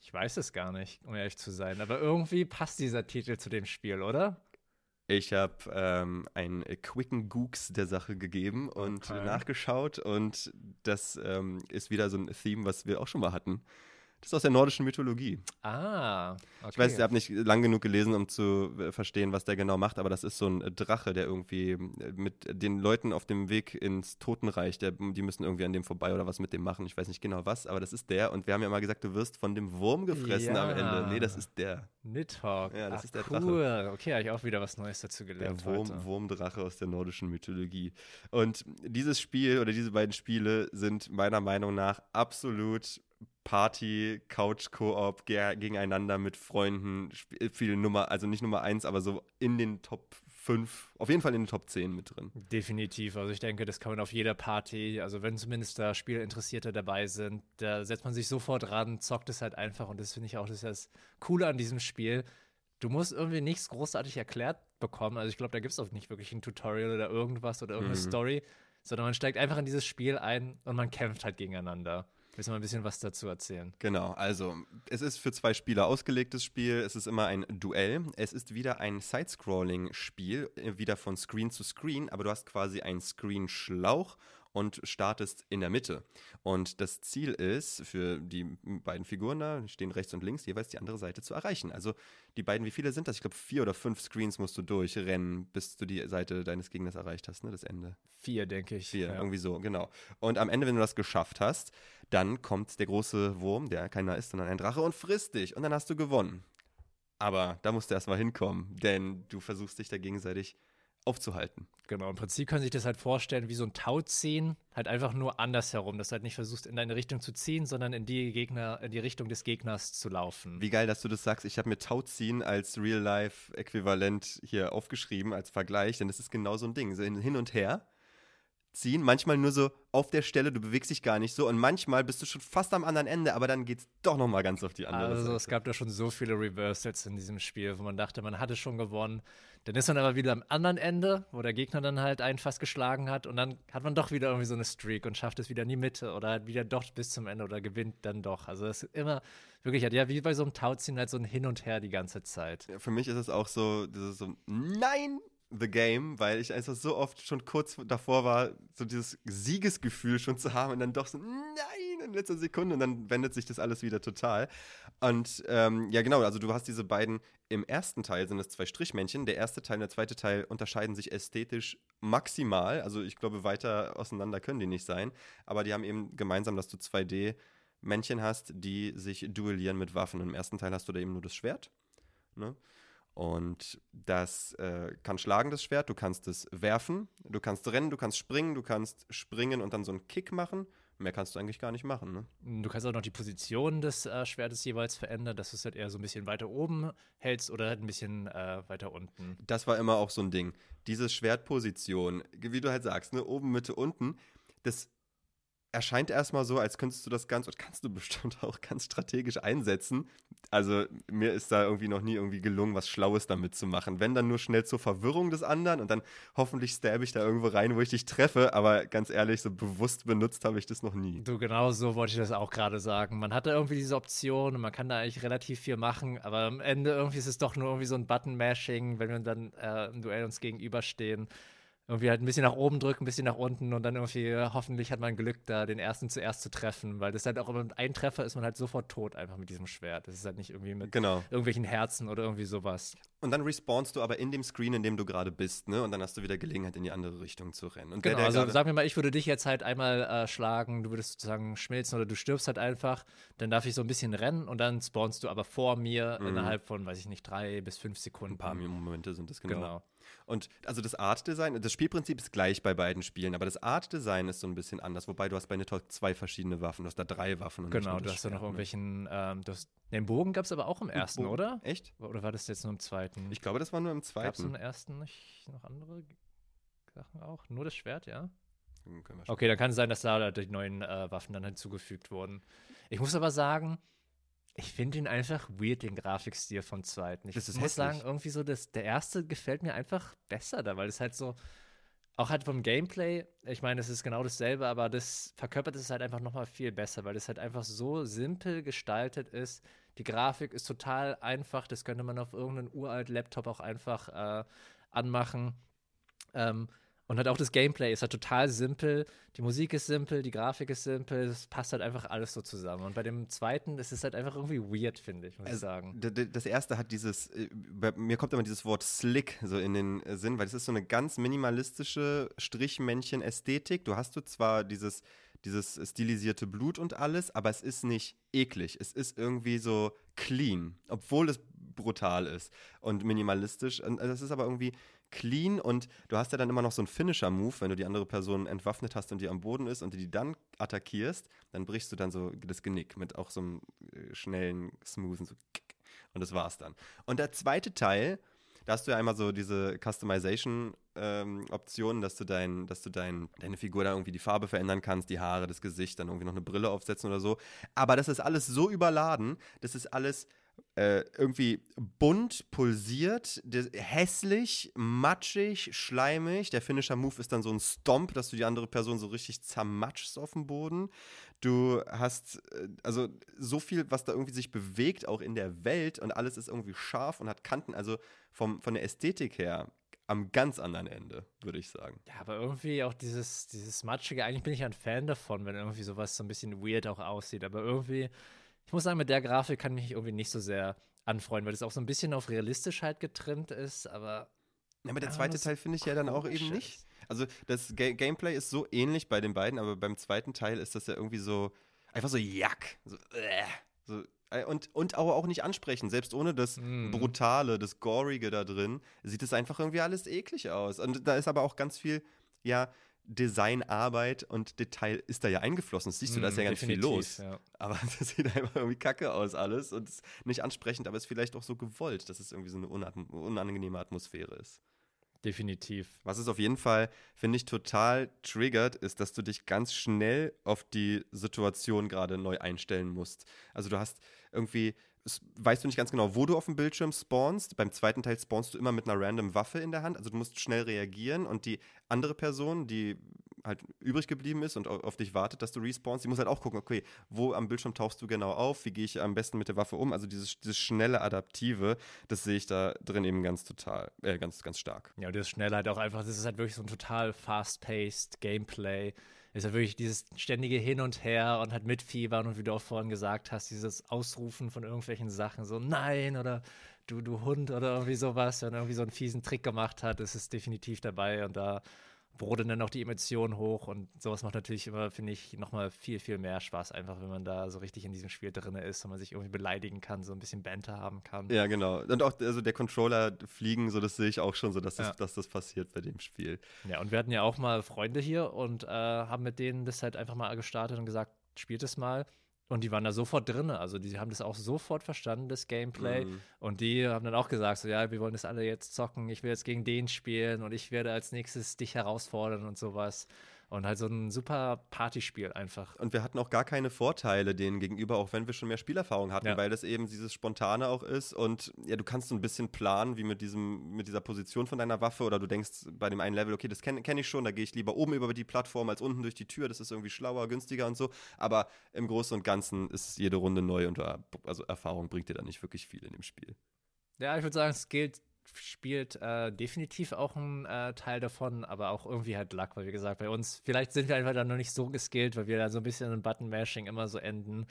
Ich weiß es gar nicht, um ehrlich zu sein, aber irgendwie passt dieser Titel zu dem Spiel, oder? Ich habe ähm, einen quicken Gooks der Sache gegeben und Okay. nachgeschaut und das ähm, ist wieder so ein Theme, was wir auch schon mal hatten. Das ist aus der nordischen Mythologie. Ah, okay. Ich weiß, ihr habt nicht lang genug gelesen, um zu äh, verstehen, was der genau macht, aber das ist so ein äh, Drache, der irgendwie äh, mit den Leuten auf dem Weg ins Totenreich, der, die müssen irgendwie an dem vorbei oder was mit dem machen. Ich weiß nicht genau was, aber das ist der. Und wir haben ja mal gesagt, du wirst von dem Wurm gefressen am Ja. Ende. Nee, das ist der. Nidhogg. Ja, das Ach, ist der Drache. cool. Okay, habe ich auch wieder was Neues dazu Der gelernt Wurm, heute. Wurmdrache aus der nordischen Mythologie. Und dieses Spiel oder diese beiden Spiele sind meiner Meinung nach absolut Party, Couch, Koop ge gegeneinander mit Freunden. Viel Nummer, also nicht Nummer eins, aber so in den Top 5, auf jeden Fall in den Top 10 mit drin. Definitiv. Also ich denke, das kann man auf jeder Party, also wenn zumindest da Spielinteressierte dabei sind, da setzt man sich sofort ran, zockt es halt einfach und das finde ich auch das, das Coole an diesem Spiel. Du musst irgendwie nichts großartig erklärt bekommen. Also ich glaube, da gibt es auch nicht wirklich ein Tutorial oder irgendwas oder irgendeine Mhm. Story, sondern man steigt einfach in dieses Spiel ein und man kämpft halt gegeneinander. Willst du mal ein bisschen was dazu erzählen? Genau, also es ist für zwei Spieler ausgelegtes Spiel, es ist immer ein Duell, es ist wieder ein Side-Scrolling-Spiel, äh, wieder von Screen zu Screen, aber du hast quasi einen Screen-Schlauch und startest in der Mitte. Und das Ziel ist, für die beiden Figuren da, die stehen rechts und links, jeweils die andere Seite zu erreichen. Also die beiden, wie viele sind das? Ich glaube, vier oder fünf Screens musst du durchrennen, bis du die Seite deines Gegners erreicht hast, ne? Das Ende. Vier, denke ich. Vier, ja. irgendwie so, genau. Und am Ende, wenn du das geschafft hast, dann kommt der große Wurm, der keiner ist, sondern ein Drache und frisst dich. Und dann hast du gewonnen. Aber da musst du erstmal hinkommen, denn du versuchst dich da gegenseitig aufzuhalten. Genau, im Prinzip Sie sich das halt vorstellen wie so ein Tauziehen, halt einfach nur andersherum, dass du halt nicht versuchst, in deine Richtung zu ziehen, sondern in die Gegner, in die Richtung des Gegners zu laufen. Wie geil, dass du das sagst. Ich habe mir Tauziehen als Real-Life-Äquivalent hier aufgeschrieben, als Vergleich, denn das ist genau so ein Ding. So hin und her ziehen, manchmal nur so auf der Stelle, du bewegst dich gar nicht so und manchmal bist du schon fast am anderen Ende, aber dann geht's doch nochmal ganz auf die andere Also Seite. es gab da schon so viele Reversals in diesem Spiel, wo man dachte, man hatte schon gewonnen. Dann ist man aber wieder am anderen Ende, wo der Gegner dann halt einen fast geschlagen hat und dann hat man doch wieder irgendwie so eine Streak und schafft es wieder in die Mitte oder halt wieder doch bis zum Ende oder gewinnt dann doch. Also es ist immer wirklich, halt, ja, wie bei so einem Tauziehen halt so ein Hin und Her die ganze Zeit. Ja, Für mich ist es auch so, dieses so, nein, The Game, weil ich einfach so oft schon kurz davor war, so dieses Siegesgefühl schon zu haben und dann doch so, nein, in letzter Sekunde und dann wendet sich das alles wieder total. Und ähm, ja, genau, also du hast diese beiden, im ersten Teil sind es zwei Strichmännchen, der erste Teil und der zweite Teil unterscheiden sich ästhetisch maximal, also ich glaube, weiter auseinander können die nicht sein, aber die haben eben gemeinsam, dass du 2D Männchen hast, die sich duellieren mit Waffen. Im ersten Teil hast du da eben nur das Schwert. Ne? Und das äh, kann schlagen, das Schwert. Du kannst es werfen, du kannst rennen, du kannst springen, du kannst springen und dann so einen Kick machen. Mehr kannst du eigentlich gar nicht machen. Ne? Du kannst auch noch die Position des äh, Schwertes jeweils verändern, dass du es halt eher so ein bisschen weiter oben hältst oder halt ein bisschen äh, weiter unten. Das war immer auch so ein Ding. Diese Schwertposition, wie du halt sagst, ne, oben, Mitte, unten, das erscheint erstmal so, als könntest du das ganz und kannst du bestimmt auch ganz strategisch einsetzen. Also mir ist da irgendwie noch nie irgendwie gelungen, was Schlaues damit zu machen. Wenn dann nur schnell zur Verwirrung des anderen und dann hoffentlich stab ich da irgendwo rein, wo ich dich treffe. Aber ganz ehrlich, so bewusst benutzt habe ich das noch nie. Du, genau so wollte ich das auch gerade sagen. Man hatte irgendwie diese Option und man kann da eigentlich relativ viel machen, aber am Ende irgendwie ist es doch nur irgendwie so ein Button-Mashing, wenn wir dann äh, im Duell uns gegenüberstehen. Irgendwie halt ein bisschen nach oben drücken, ein bisschen nach unten und dann irgendwie, äh, hoffentlich hat man Glück, da den ersten zuerst zu treffen, weil das halt auch immer mit einem Treffer ist man halt sofort tot einfach mit diesem Schwert. Das ist halt nicht irgendwie mit Genau. irgendwelchen Herzen oder irgendwie sowas. Und dann respawnst du aber in dem Screen, in dem du gerade bist, ne? Und dann hast du wieder Gelegenheit, in die andere Richtung zu rennen. Und genau, der, also sagen wir mal, ich würde dich jetzt halt einmal äh, schlagen, du würdest sozusagen schmilzen oder du stirbst halt einfach, dann darf ich so ein bisschen rennen und dann spawnst du aber vor mir mhm. innerhalb von, weiß ich nicht, drei bis fünf Sekunden. Ein paar Momente sind das genau. genau. Und also das Art-Design, das Spielprinzip ist gleich bei beiden Spielen, aber das Art-Design ist so ein bisschen anders, wobei du hast bei Nidhogg zwei verschiedene Waffen, du hast da drei Waffen. Und genau, du hast ja noch irgendwelchen, ähm, du hast, den Bogen gab es aber auch im ersten, Bogen? oder? Echt? Oder war das jetzt nur im zweiten? Ich glaube, das war nur im zweiten. Gab es im ersten nicht noch andere Sachen auch? Nur das Schwert, ja? Hm, okay, dann kann es sein, dass da die neuen äh, Waffen dann hinzugefügt wurden. Ich muss aber sagen, ich finde ihn einfach weird, den Grafikstil von zweiten. Ich muss hässlich. sagen, irgendwie so, das, der erste gefällt mir einfach besser da, weil es halt so, auch halt vom Gameplay, ich meine, es ist genau dasselbe, aber das verkörpert es halt einfach nochmal viel besser, weil es halt einfach so simpel gestaltet ist. Die Grafik ist total einfach, das könnte man auf irgendeinem uralten Laptop auch einfach äh, anmachen. Ähm, und halt auch das Gameplay ist halt total simpel. Die Musik ist simpel, die Grafik ist simpel. Es passt halt einfach alles so zusammen. Und bei dem zweiten ist es halt einfach irgendwie weird, finde ich, muss also, ich sagen. Das erste hat dieses, äh, bei mir kommt immer dieses Wort slick so in den äh, Sinn, weil es ist so eine ganz minimalistische Strichmännchen-Ästhetik. Du hast du zwar dieses, dieses stilisierte Blut und alles, aber es ist nicht eklig. Es ist irgendwie so clean, obwohl es brutal ist und minimalistisch. Das ist aber irgendwie clean und du hast ja dann immer noch so einen Finisher-Move, wenn du die andere Person entwaffnet hast und die am Boden ist und die dann attackierst, dann brichst du dann so das Genick mit auch so einem äh, schnellen, smoothen so und das war's dann. Und der zweite Teil, da hast du ja einmal so diese Customization-Optionen, ähm, dass du, dein, dass du dein, deine Figur da irgendwie die Farbe verändern kannst, die Haare, das Gesicht, dann irgendwie noch eine Brille aufsetzen oder so. Aber das ist alles so überladen, das ist alles äh, irgendwie bunt, pulsiert, hässlich, matschig, schleimig. Der Finisher-Move ist dann so ein Stomp, dass du die andere Person so richtig zermatschst auf dem Boden. Du hast äh, also so viel, was da irgendwie sich bewegt, auch in der Welt und alles ist irgendwie scharf und hat Kanten. Also vom, von der Ästhetik her am ganz anderen Ende, würde ich sagen. Ja, aber irgendwie auch dieses, dieses Matschige, eigentlich bin ich ein Fan davon, wenn irgendwie sowas so ein bisschen weird auch aussieht. Aber irgendwie ich muss sagen, mit der Grafik kann ich mich irgendwie nicht so sehr anfreuen, weil es auch so ein bisschen auf Realistischheit getrimmt ist, aber. Ja, aber der zweite Teil finde ich ja dann auch eben nicht. Also das Ga Gameplay ist so ähnlich bei den beiden, aber beim zweiten Teil ist das ja irgendwie so einfach so Jack. So, äh, so und, und auch, auch nicht ansprechen. Selbst ohne das mm. Brutale, das Gorige da drin, sieht es einfach irgendwie alles eklig aus. Und da ist aber auch ganz viel, ja, Designarbeit und Detail ist da ja eingeflossen. Das siehst du, da ist ja ganz viel los. Ja. Aber das sieht einfach irgendwie kacke aus alles und ist nicht ansprechend, aber ist vielleicht auch so gewollt, dass es irgendwie so eine unangenehme Atmosphäre ist. Definitiv. Was es auf jeden Fall, finde ich, total triggert, ist, dass du dich ganz schnell auf die Situation gerade neu einstellen musst. Also du hast irgendwie weißt du nicht ganz genau, wo du auf dem Bildschirm spawnst. Beim zweiten Teil spawnst du immer mit einer random Waffe in der Hand. Also du musst schnell reagieren und die andere Person, die halt übrig geblieben ist und auf dich wartet, dass du respawnst, die muss halt auch gucken, okay, wo am Bildschirm tauchst du genau auf, wie gehe ich am besten mit der Waffe um. Also dieses, dieses schnelle Adaptive, das sehe ich da drin eben ganz total, äh, ganz, ganz stark. Ja, und das Schnelle halt auch einfach, das ist halt wirklich so ein total fast-paced Gameplay ist ja wirklich dieses ständige Hin und Her und halt mitfiebern und wie du auch vorhin gesagt hast, dieses Ausrufen von irgendwelchen Sachen, so nein oder du, du Hund oder irgendwie sowas, wenn er irgendwie so einen fiesen Trick gemacht hat, ist es definitiv dabei. Und da brodeln dann auch die Emotionen hoch und sowas macht natürlich immer, finde ich, nochmal viel, viel mehr Spaß, einfach wenn man da so richtig in diesem Spiel drin ist und man sich irgendwie beleidigen kann, so ein bisschen Banter haben kann. Ja, genau. Und auch also der Controller fliegen, so das sehe ich auch schon so, dass das, ja. dass das passiert bei dem Spiel. Ja, und wir hatten ja auch mal Freunde hier und äh, haben mit denen das halt einfach mal gestartet und gesagt, spielt es mal. Und die waren da sofort drin. Also die haben das auch sofort verstanden, das Gameplay. Mhm. Und die haben dann auch gesagt, so ja, wir wollen das alle jetzt zocken, ich will jetzt gegen den spielen und ich werde als nächstes dich herausfordern und sowas. Und halt so ein super Partyspiel einfach. Und wir hatten auch gar keine Vorteile denen gegenüber, auch wenn wir schon mehr Spielerfahrung hatten, ja. weil das eben dieses Spontane auch ist. Und ja, du kannst so ein bisschen planen, wie mit diesem, mit dieser Position von deiner Waffe, oder du denkst bei dem einen Level, okay, das kenne kenn ich schon, da gehe ich lieber oben über die Plattform als unten durch die Tür, das ist irgendwie schlauer, günstiger und so. Aber im Großen und Ganzen ist jede Runde neu und also Erfahrung bringt dir da nicht wirklich viel in dem Spiel. Ja, ich würde sagen, es gilt spielt äh, definitiv auch ein äh, Teil davon, aber auch irgendwie halt Luck, weil wie gesagt, bei uns, vielleicht sind wir einfach dann noch nicht so geskillt, weil wir da so ein bisschen in Button-Mashing immer so enden.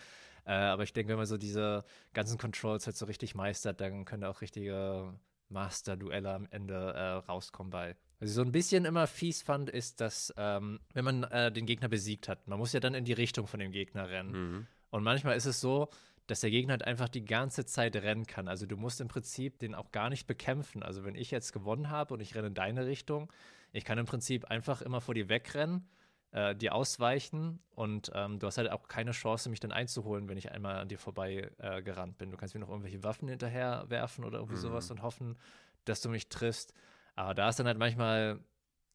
Äh, aber ich denke, wenn man so diese ganzen Controls halt so richtig meistert, dann können da auch richtige Master-Duelle am Ende äh, rauskommen bei. Was ich so ein bisschen immer fies fand, ist, dass, ähm, wenn man äh, den Gegner besiegt hat, man muss ja dann in die Richtung von dem Gegner rennen. Mhm. Und manchmal ist es so, dass der Gegner halt einfach die ganze Zeit rennen kann. Also du musst im Prinzip den auch gar nicht bekämpfen. Also wenn ich jetzt gewonnen habe und ich renne in deine Richtung, ich kann im Prinzip einfach immer vor dir wegrennen, äh, dir ausweichen und ähm, du hast halt auch keine Chance, mich dann einzuholen, wenn ich einmal an dir vorbei äh, gerannt bin. Du kannst mir noch irgendwelche Waffen hinterher werfen oder irgendwie Mhm. sowas und hoffen, dass du mich triffst. Aber da ist dann halt manchmal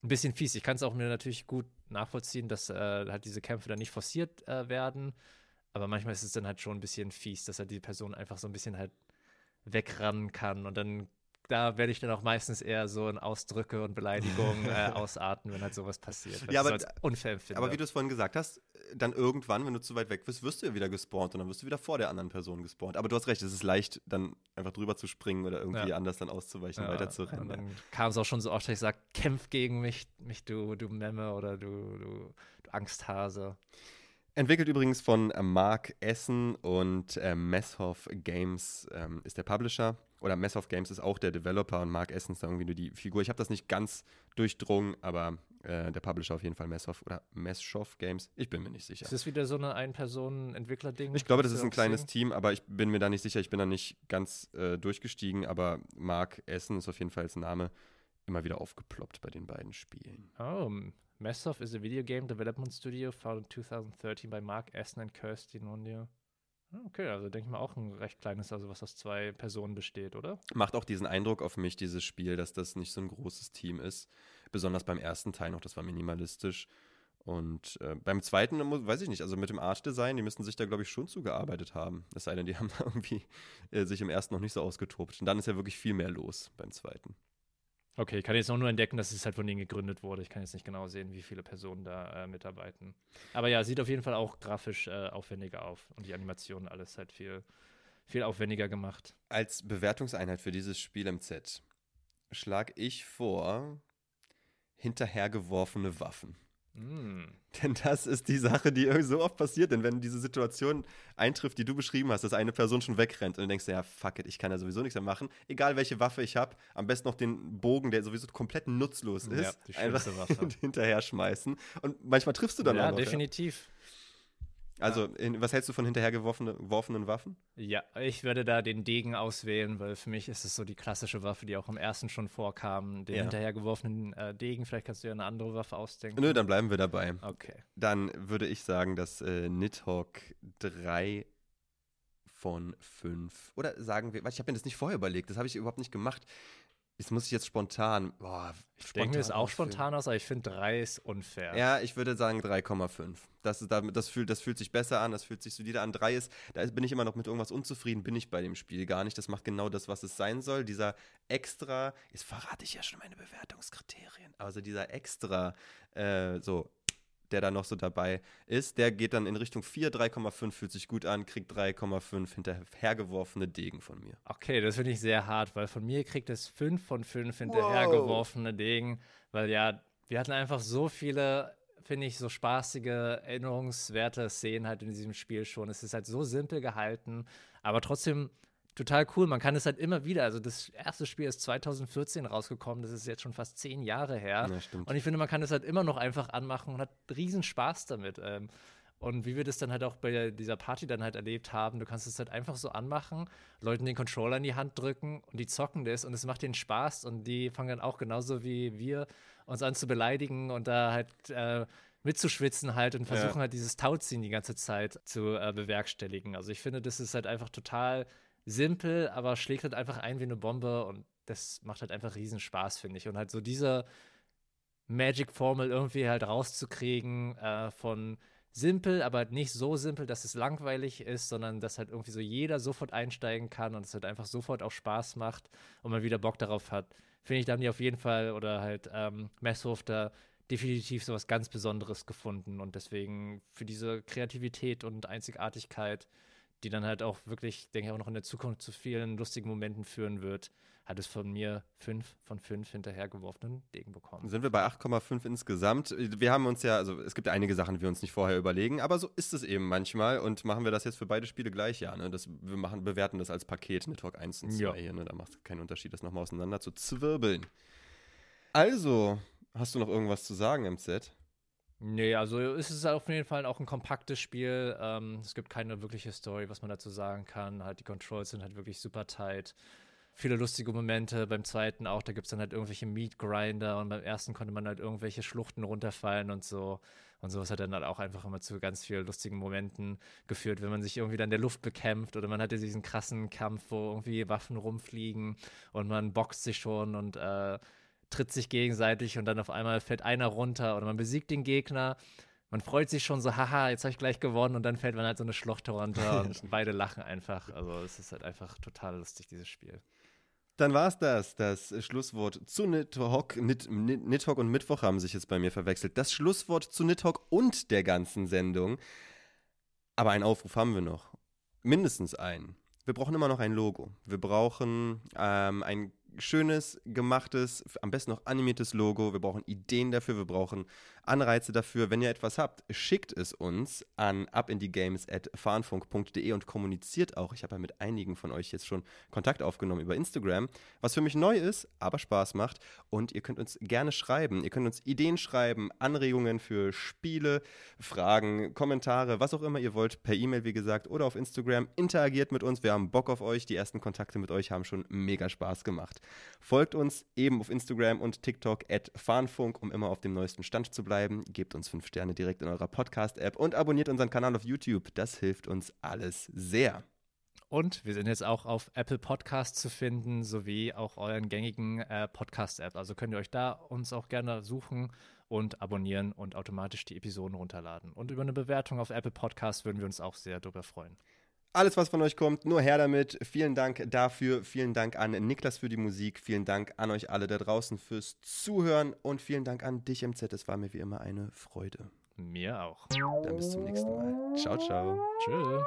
ein bisschen fies. Ich kann es auch mir natürlich gut nachvollziehen, dass äh, halt diese Kämpfe dann nicht forciert äh, werden. Aber manchmal ist es dann halt schon ein bisschen fies, dass halt die Person einfach so ein bisschen halt wegrennen kann. Und dann, da werde ich dann auch meistens eher so in Ausdrücke und Beleidigungen äh, ausarten, wenn halt sowas passiert. Ja, aber- empfinde. Aber wie du es vorhin gesagt hast, dann irgendwann, wenn du zu weit weg bist, wirst du ja wieder gespawnt und dann wirst du wieder vor der anderen Person gespawnt. Aber du hast recht, es ist leicht, dann einfach drüber zu springen oder irgendwie Ja. anders dann auszuweichen, Ja, weiter zu rennen. Und dann kam es auch schon so oft, dass ich sage, kämpf gegen mich, mich du, du Memme oder du, du, du Angsthase. Entwickelt übrigens von äh, Mark Essen und äh, Messhoff Games ähm, ist der Publisher. Oder Messhoff Games ist auch der Developer und Mark Essen ist da irgendwie nur die Figur. Ich habe das nicht ganz durchdrungen, aber äh, der Publisher auf jeden Fall Messhoff oder Messhoff Games. Ich bin mir nicht sicher. Ist das wieder so eine Ein-Personen-Entwickler-Ding? Ich glaube, das ist ein kleines sehen? Team, aber ich bin mir da nicht sicher. Ich bin da nicht ganz äh, durchgestiegen, aber Mark Essen ist auf jeden Fall als Name immer wieder aufgeploppt bei den beiden Spielen. Oh, Messhoff is a video game development studio founded 2013 by Mark Essen and Kirsty Nondia. Okay, also denke ich mal auch ein recht kleines, also was aus zwei Personen besteht, oder? Macht auch diesen Eindruck auf mich, dieses Spiel, dass das nicht so ein großes Team ist. Besonders beim ersten Teil noch, das war minimalistisch. Und äh, beim zweiten, weiß ich nicht, also mit dem Artdesign, die müssen sich da, glaube ich, schon zugearbeitet haben. Es sei denn, die haben irgendwie äh, sich im ersten noch nicht so ausgetobt. Und dann ist ja wirklich viel mehr los beim zweiten. Okay, ich kann jetzt auch nur entdecken, dass es halt von denen gegründet wurde. Ich kann jetzt nicht genau sehen, wie viele Personen da äh, mitarbeiten. Aber ja, sieht auf jeden Fall auch grafisch äh, aufwendiger auf. Und die Animationen, alles halt viel, viel aufwendiger gemacht. Als Bewertungseinheit für dieses Spiel im Z schlage ich vor hinterhergeworfene Waffen. Mm. Denn das ist die Sache, die irgendwie so oft passiert. Denn wenn diese Situation eintrifft, die du beschrieben hast, dass eine Person schon wegrennt und du denkst, ja, fuck it, ich kann ja sowieso nichts mehr machen. Egal welche Waffe ich habe, am besten noch den Bogen, der sowieso komplett nutzlos Ja, ist, die einfach Waffe. hinterher schmeißen. Und manchmal triffst du dann ja, auch noch. ja. definitiv. Also, in, was hältst du von hinterhergeworfenen geworfenen Waffen? Ja, ich würde da den Degen auswählen, weil für mich ist es so die klassische Waffe, die auch im ersten schon vorkam. Den Ja. hinterhergeworfenen äh, Degen, vielleicht kannst du ja eine andere Waffe ausdenken. Nö, dann bleiben wir dabei. Okay. Dann würde ich sagen, dass äh, Nidhogg drei von fünf. Oder sagen wir, ich habe mir das nicht vorher überlegt, das habe ich überhaupt nicht gemacht. Das muss ich jetzt spontan. Boah, Ich denke mir ist auch spontan aus, aber ich finde drei ist unfair. Ja, ich würde sagen 3,5. Das, ist, das, fühlt, das fühlt sich besser an, das fühlt sich solider an. 3 ist, da bin ich immer noch mit irgendwas unzufrieden, bin ich bei dem Spiel gar nicht. Das macht genau das, was es sein soll. Dieser extra, jetzt verrate ich ja schon meine Bewertungskriterien, also dieser extra, äh, so, der da noch so dabei ist, der geht dann in Richtung 4, 3,5 fühlt sich gut an, kriegt 3,5 hinterhergeworfene Degen von mir. Okay, das finde ich sehr hart, weil von mir kriegt es fünf von fünf hinterhergeworfene Degen, weil ja, wir hatten einfach so viele, finde ich, so spaßige, erinnerungswerte Szenen halt in diesem Spiel schon. Es ist halt so simpel gehalten, aber trotzdem total cool. Man kann es halt immer wieder, also das erste Spiel ist 2014 rausgekommen, das ist jetzt schon fast zehn Jahre her. Ja. Und ich finde, man kann es halt immer noch einfach anmachen und hat riesen Spaß damit. Ähm, und wie wir das dann halt auch bei dieser Party dann halt erlebt haben, du kannst es halt einfach so anmachen, Leuten den Controller in die Hand drücken und die zocken das und es macht denen Spaß und die fangen dann auch genauso wie wir uns an zu beleidigen und da halt äh, mitzuschwitzen halt und versuchen Ja. halt dieses Tauziehen die ganze Zeit zu äh, bewerkstelligen. Also ich finde, das ist halt einfach total simpel, aber schlägt halt einfach ein wie eine Bombe und das macht halt einfach riesen Spaß, finde ich. Und halt so diese Magic-Formel irgendwie halt rauszukriegen äh, von simpel, aber halt nicht so simpel, dass es langweilig ist, sondern dass halt irgendwie so jeder sofort einsteigen kann und es halt einfach sofort auch Spaß macht und man wieder Bock darauf hat. Finde ich, da haben die auf jeden Fall oder halt ähm, Messhof da definitiv so was ganz Besonderes gefunden und deswegen für diese Kreativität und Einzigartigkeit, die dann halt auch wirklich, denke ich, auch noch in der Zukunft zu vielen lustigen Momenten führen wird, hat es von mir fünf von fünf hinterhergeworfenen Degen bekommen. Sind wir bei 8,5 insgesamt? Wir haben uns ja, also es gibt einige Sachen, die wir uns nicht vorher überlegen, aber so ist es eben manchmal und machen wir das jetzt für beide Spiele gleich, ja. Ne? Das, wir machen, bewerten das als Paket, Network 1 und 2 Ja. hier, ne? Da macht es keinen Unterschied, das nochmal auseinander zu zwirbeln. Also, hast du noch irgendwas zu sagen, MZ? Nee, also es ist auf jeden Fall auch ein kompaktes Spiel. Ähm, es gibt keine wirkliche Story, was man dazu sagen kann. Halt, die Controls sind halt wirklich super tight. Viele lustige Momente. Beim zweiten auch, da gibt es dann halt irgendwelche Meat Grinder und beim ersten konnte man halt irgendwelche Schluchten runterfallen und so. Und sowas hat dann halt auch einfach immer zu ganz vielen lustigen Momenten geführt, wenn man sich irgendwie dann in der Luft bekämpft oder man hatte diesen krassen Kampf, wo irgendwie Waffen rumfliegen und man boxt sich schon und äh, tritt sich gegenseitig und dann auf einmal fällt einer runter oder man besiegt den Gegner. Man freut sich schon so, haha, jetzt habe ich gleich gewonnen und dann fällt man halt so eine Schlucht runter und beide lachen einfach. Also es ist halt einfach total lustig, dieses Spiel. Dann war es das. Das Schlusswort zu Nidhogg. Nid, Nid, Nidhogg und Mittwoch haben sich jetzt bei mir verwechselt. Das Schlusswort zu Nidhogg und der ganzen Sendung. Aber einen Aufruf haben wir noch. Mindestens einen. Wir brauchen immer noch ein Logo. Wir brauchen ähm, ein schönes, gemachtes, am besten noch animiertes Logo. Wir brauchen Ideen dafür, wir brauchen Anreize dafür. Wenn ihr etwas habt, schickt es uns an abinthegames.fahnfunk.de und kommuniziert auch. Ich habe ja mit einigen von euch jetzt schon Kontakt aufgenommen über Instagram, was für mich neu ist, aber Spaß macht. Und ihr könnt uns gerne schreiben. Ihr könnt uns Ideen schreiben, Anregungen für Spiele, Fragen, Kommentare, was auch immer ihr wollt, per E-Mail, wie gesagt, oder auf Instagram. Interagiert mit uns. Wir haben Bock auf euch. Die ersten Kontakte mit euch haben schon mega Spaß gemacht. Folgt uns eben auf Instagram und TikTok at Fahnfunk, um immer auf dem neuesten Stand zu bleiben. Gebt uns fünf Sterne direkt in eurer Podcast-App und abonniert unseren Kanal auf YouTube. Das hilft uns alles sehr. Und wir sind jetzt auch auf Apple Podcasts zu finden, sowie auch euren gängigen äh, Podcast-App. Also könnt ihr euch da uns auch gerne suchen und abonnieren und automatisch die Episoden runterladen. Und über eine Bewertung auf Apple Podcasts würden wir uns auch sehr darüber freuen. Alles, was von euch kommt, nur her damit. Vielen Dank dafür. Vielen Dank an Niklas für die Musik. Vielen Dank an euch alle da draußen fürs Zuhören. Und vielen Dank an dich, MZ. Es war mir wie immer eine Freude. Mir auch. Dann bis zum nächsten Mal. Ciao, ciao. Tschüss.